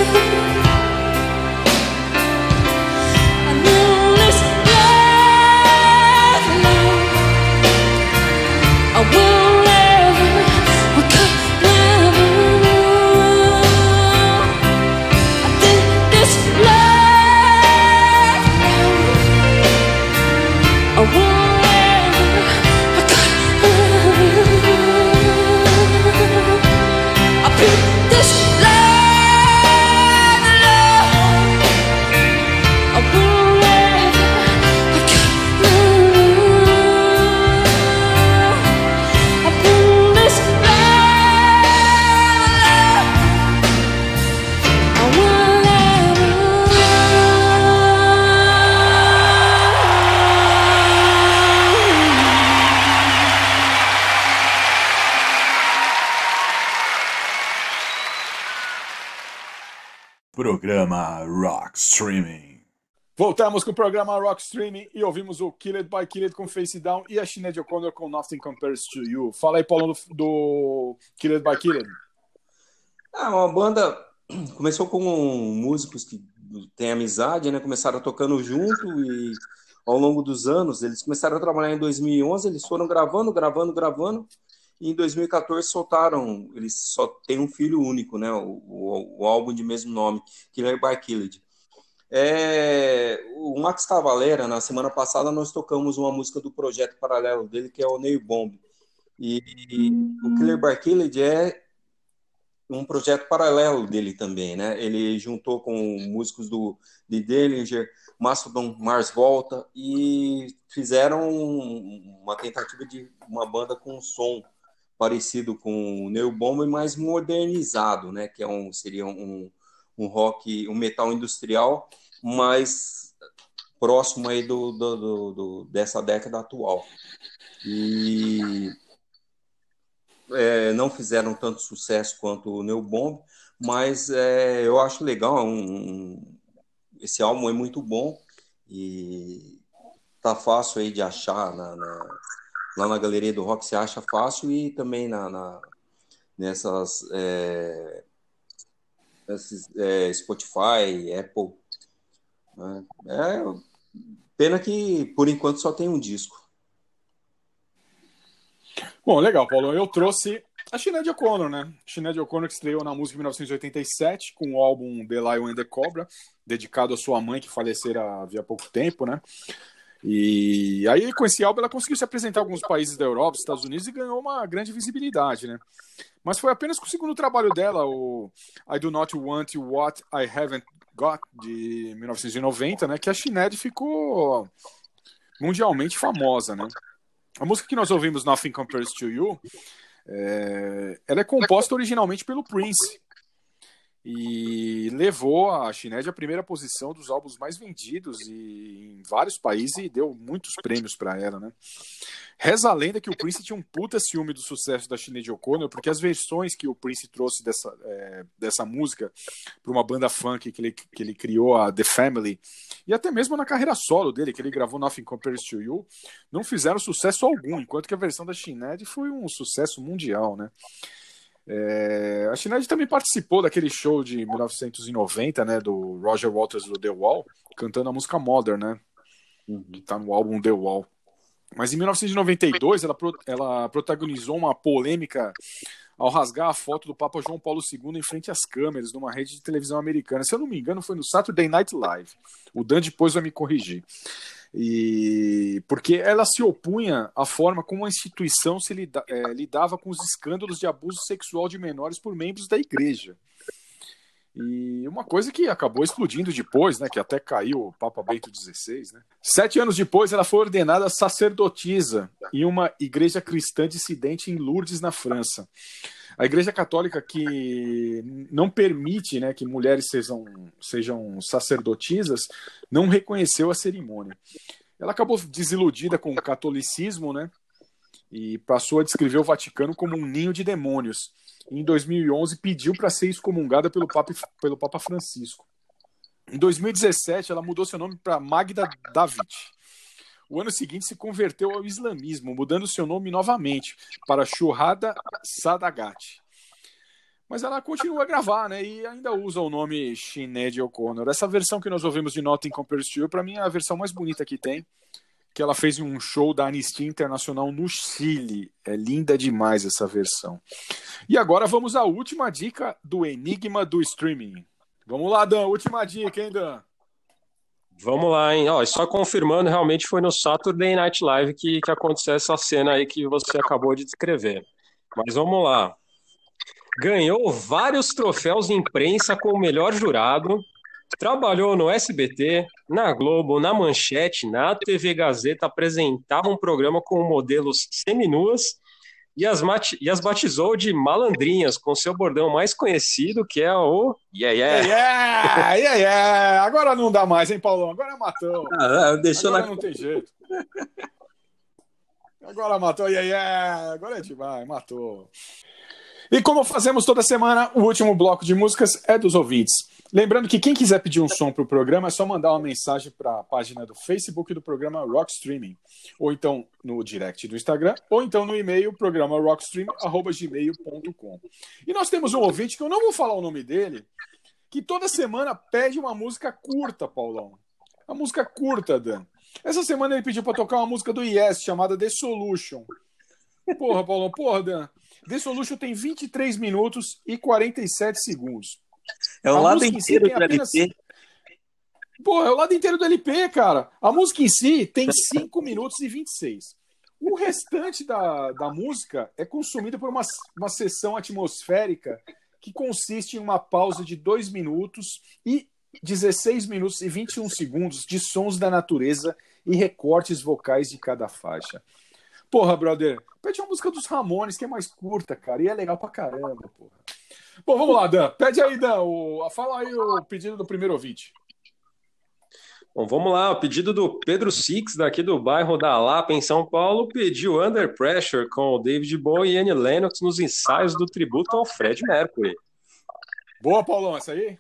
you. Programa Rock Streaming. Voltamos com o programa Rock Streaming e ouvimos o Killed by Killed com Face Down e a Sinead O'Connor com Nothing Compares to You. Fala aí, Paulo, do, do Killed by Killed. Ah, uma banda *clears throat* começou com músicos que têm amizade, né? Começaram tocando junto e ao longo dos anos eles começaram a trabalhar em 2011, eles foram gravando, gravando, gravando e em 2014 soltaram, eles só têm um filho único, né? O, o, o álbum de mesmo nome, Killer by Killed. É, o Max Cavalera, na semana passada, nós tocamos uma música do projeto paralelo dele, que é o Neil Bomb. E, e o Killer by Killed é um projeto paralelo dele também, né? Ele juntou com músicos do de Dillinger, Mastodon, Mars Volta e fizeram uma tentativa de uma banda com som parecido com o Neil Bomb, mas modernizado, né? Que é um seria um, um rock, um metal industrial, mais próximo aí do, do, do, do dessa década atual. E é, não fizeram tanto sucesso quanto o Neil Bomb, mas é, eu acho legal, é um, um, esse álbum é muito bom e tá fácil aí de achar na, na, lá na galeria do rock, você acha fácil e também na, na nessas é, esses, é, Spotify, Apple. né? É, pena que por enquanto só tem um disco. Bom, legal, Paulo. Eu trouxe a Sinead O'Connor, né? Sinead O'Connor que estreou na música em 1987 com o álbum The Lion and the Cobra, dedicado à sua mãe que falecera havia pouco tempo, né? E aí, com esse álbum, ela conseguiu se apresentar em alguns países da Europa, Estados Unidos, e ganhou uma grande visibilidade, né? Mas foi apenas com o segundo trabalho dela, o I Do Not Want What I Haven't Got, de 1990, né? Que a Sinead ficou mundialmente famosa, né? A música que nós ouvimos, Nothing Compares to You, é, ela é composta originalmente pelo Prince e levou a Sinead à primeira posição dos álbuns mais vendidos e em vários países e deu muitos prêmios para ela, né? Reza a lenda que o Prince tinha um puta ciúme do sucesso da Sinead O'Connor, porque as versões que o Prince trouxe dessa, é, dessa música para uma banda funk que ele, que ele criou, a The Family, e até mesmo na carreira solo dele, que ele gravou Nothing Compares to You, não fizeram sucesso algum, enquanto que a versão da Sinead foi um sucesso mundial, né? É, a Sinead também participou daquele show de 1990, né, do Roger Waters do The Wall, cantando a música Modern, né, que tá no álbum The Wall. Mas em 1992 ela, ela protagonizou uma polêmica ao rasgar a foto do Papa João Paulo II em frente às câmeras numa rede de televisão americana. Se eu não me engano, foi no Saturday Night Live. O Dan depois vai me corrigir. E porque ela se opunha à forma como a instituição se lida- eh, lidava com os escândalos de abuso sexual de menores por membros da igreja. E uma coisa que acabou explodindo depois, né, que até caiu o Papa Bento XVI, né? Sete anos depois, ela foi ordenada sacerdotisa em uma igreja cristã dissidente em Lourdes, na França. A igreja católica que não permite né, que mulheres sejam, sejam sacerdotisas não reconheceu a cerimônia. Ela acabou desiludida com o catolicismo, né? E passou a descrever o Vaticano como um ninho de demônios. Em 2011 pediu para ser excomungada pelo Papa, pelo Papa Francisco. Em 2017, ela mudou seu nome para Magda David. O ano seguinte se converteu ao islamismo, mudando seu nome novamente para Shurrada Sadagat. Mas ela continua a gravar, né? E ainda usa o nome Sinead O'Connor. Essa versão que nós ouvimos de Nothing Compares to You, para mim é a versão mais bonita que tem. Que ela fez em um show da Anistia Internacional no Chile. É linda demais essa versão. E agora vamos à última dica do Enigma do Streaming. Vamos lá, Dan. Última dica, hein, Dan? Vamos lá, hein? Ó, só confirmando, realmente foi no Saturday Night Live que, que aconteceu essa cena aí que você acabou de descrever. Mas vamos lá. Ganhou vários troféus de imprensa com o melhor jurado. Trabalhou no SBT, na Globo, na Manchete, na TV Gazeta, apresentava um programa com modelos seminuas e as, e as batizou de malandrinhas, com seu bordão mais conhecido, que é o Yeah Yeah. Yeah, yeah, yeah. Agora não dá mais, hein, Paulão? Agora matou. Ah, deixou Agora na não tem jeito. Agora matou, yeah, yeah. Agora é demais, matou. E como fazemos toda semana, o último bloco de músicas é dos ouvintes. Lembrando que quem quiser pedir um som para o programa é só mandar uma mensagem para a página do Facebook do programa Rock Streaming, ou então no direct do Instagram, ou então no e-mail programa rockstream@gmail.com. E nós temos um ouvinte que eu não vou falar o nome dele, que toda semana pede uma música curta, Paulão. Uma música curta, Dan. Essa semana ele pediu para tocar uma música do Yes chamada The Solution. Porra, Paulão, porra, Dan. The Solution tem 23 minutos e 47 segundos. É o lado si inteiro tem do apenas- LP. Pô, é o lado inteiro do LP, cara. A música em si tem 5 minutos e 26. O restante da, da música é consumido por uma, uma sessão atmosférica que consiste em uma pausa de 2 minutos e 16 minutos e 21 segundos de sons da natureza e recortes vocais de cada faixa. Porra, brother, pede uma música dos Ramones, que é mais curta, cara, e é legal pra caramba, porra. Bom, vamos lá, Dan. Pede aí, Dan. O... Fala aí o pedido do primeiro ouvinte. Bom, vamos lá. O pedido do Pedro Six, daqui do bairro da Lapa, em São Paulo, pediu Under Pressure com o David Bowie e Annie Lennox nos ensaios do tributo ao Fred Mercury. Boa, Paulão, essa aí?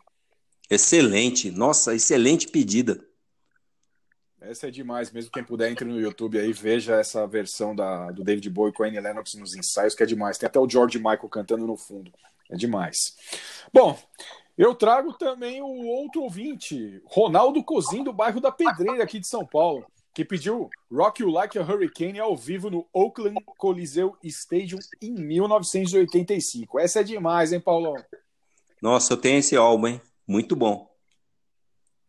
Excelente. Nossa, excelente pedida. Essa é demais, mesmo quem puder, entre no YouTube aí, veja essa versão da, do David Bowie com a Annie Lennox nos ensaios, que é demais. Tem até o George Michael cantando no fundo. É demais. Bom, eu trago também o outro ouvinte, Ronaldo Cozin, do bairro da Pedreira, aqui de São Paulo, que pediu Rock You Like a Hurricane ao vivo no Oakland Coliseu Stadium em 1985. Essa é demais, hein, Paulão? Nossa, eu tenho esse álbum, hein? Muito bom.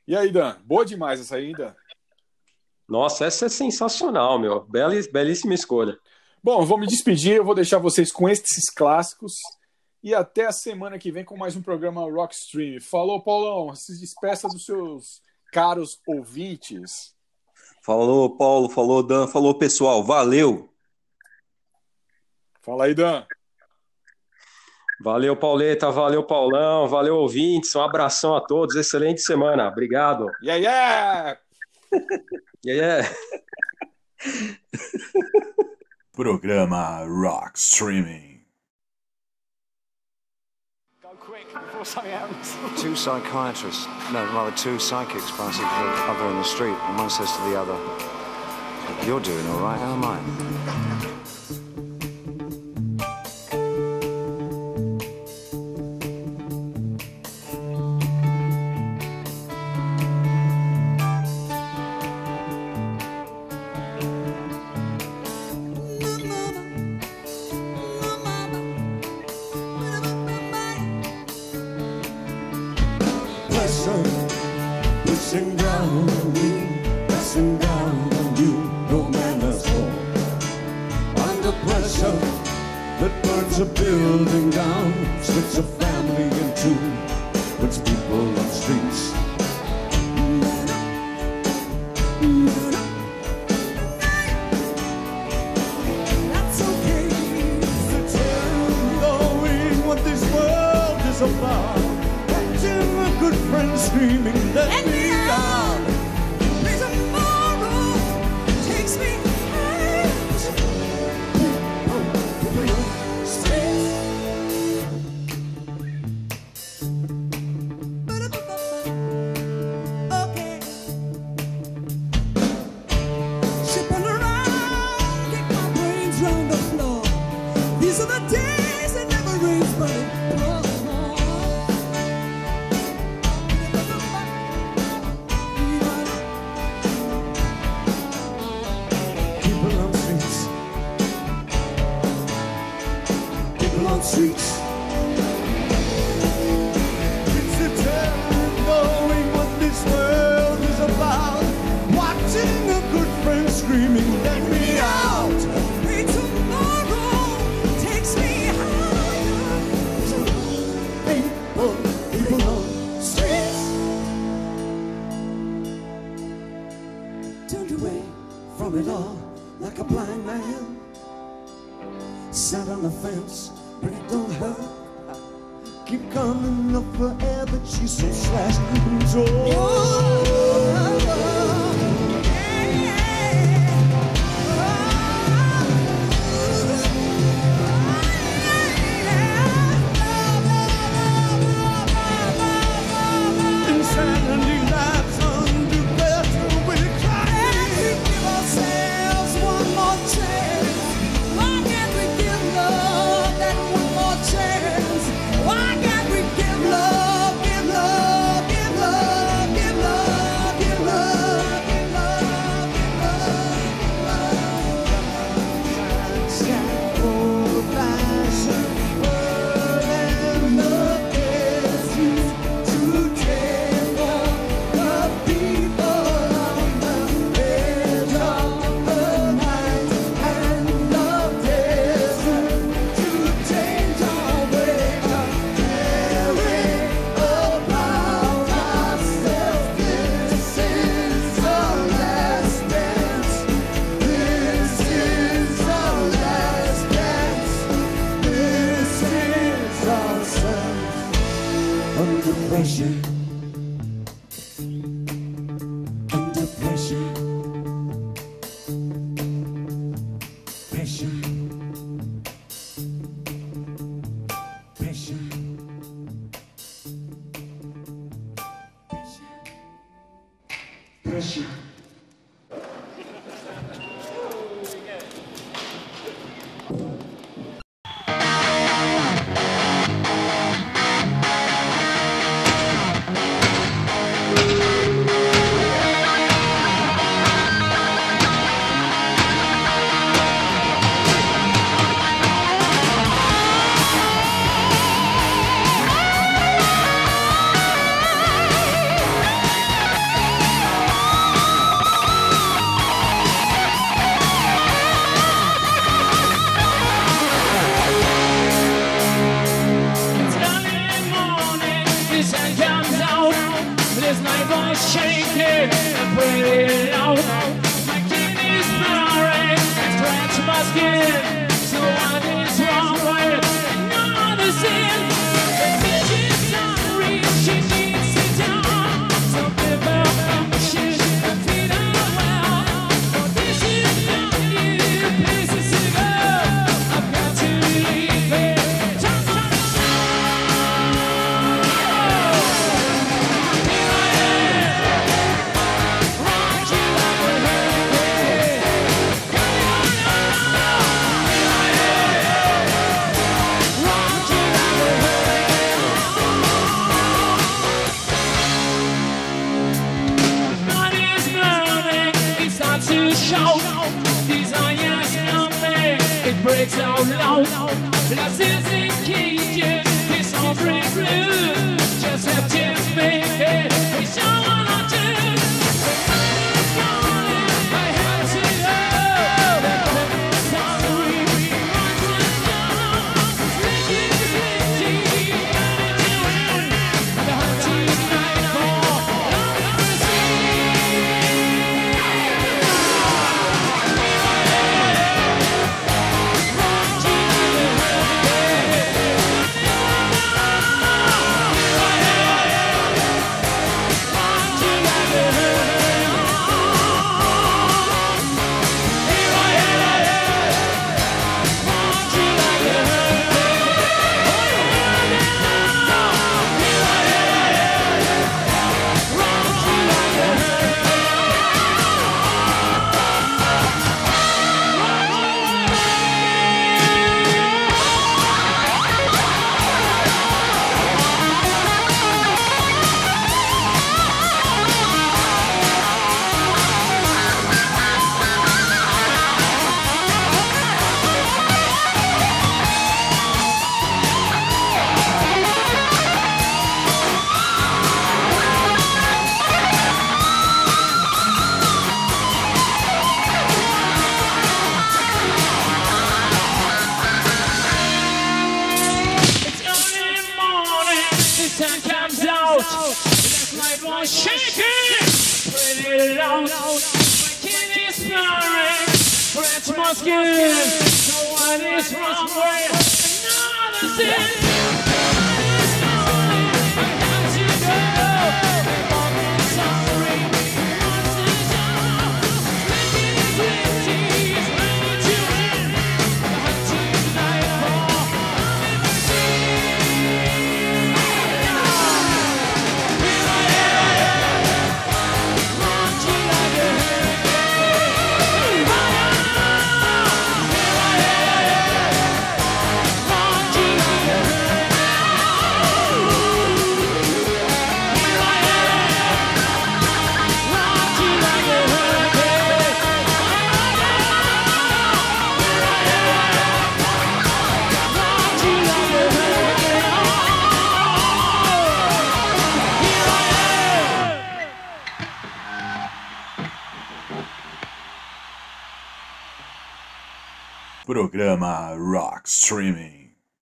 E aí, Dan? Boa demais essa aí, Dan? Nossa, essa é sensacional, meu. Belíssima escolha. Bom, eu vou me despedir, eu vou deixar vocês com esses clássicos e até a semana que vem com mais um programa Rock Stream. Falou, Paulão, se despeça dos seus caros ouvintes. Falou, Paulo. Falou, Dan. Falou, pessoal. Valeu. Fala aí, Dan. Valeu, Pauleta. Valeu, Paulão. Valeu, ouvintes. Um abração a todos. Excelente semana. Obrigado. Yeah, yeah! Yeah, yeah. Programa Rock Streaming. Two psychiatrists, no, rather two psychics passing each other in the street, and one says to the other, You're doing all right, how am I?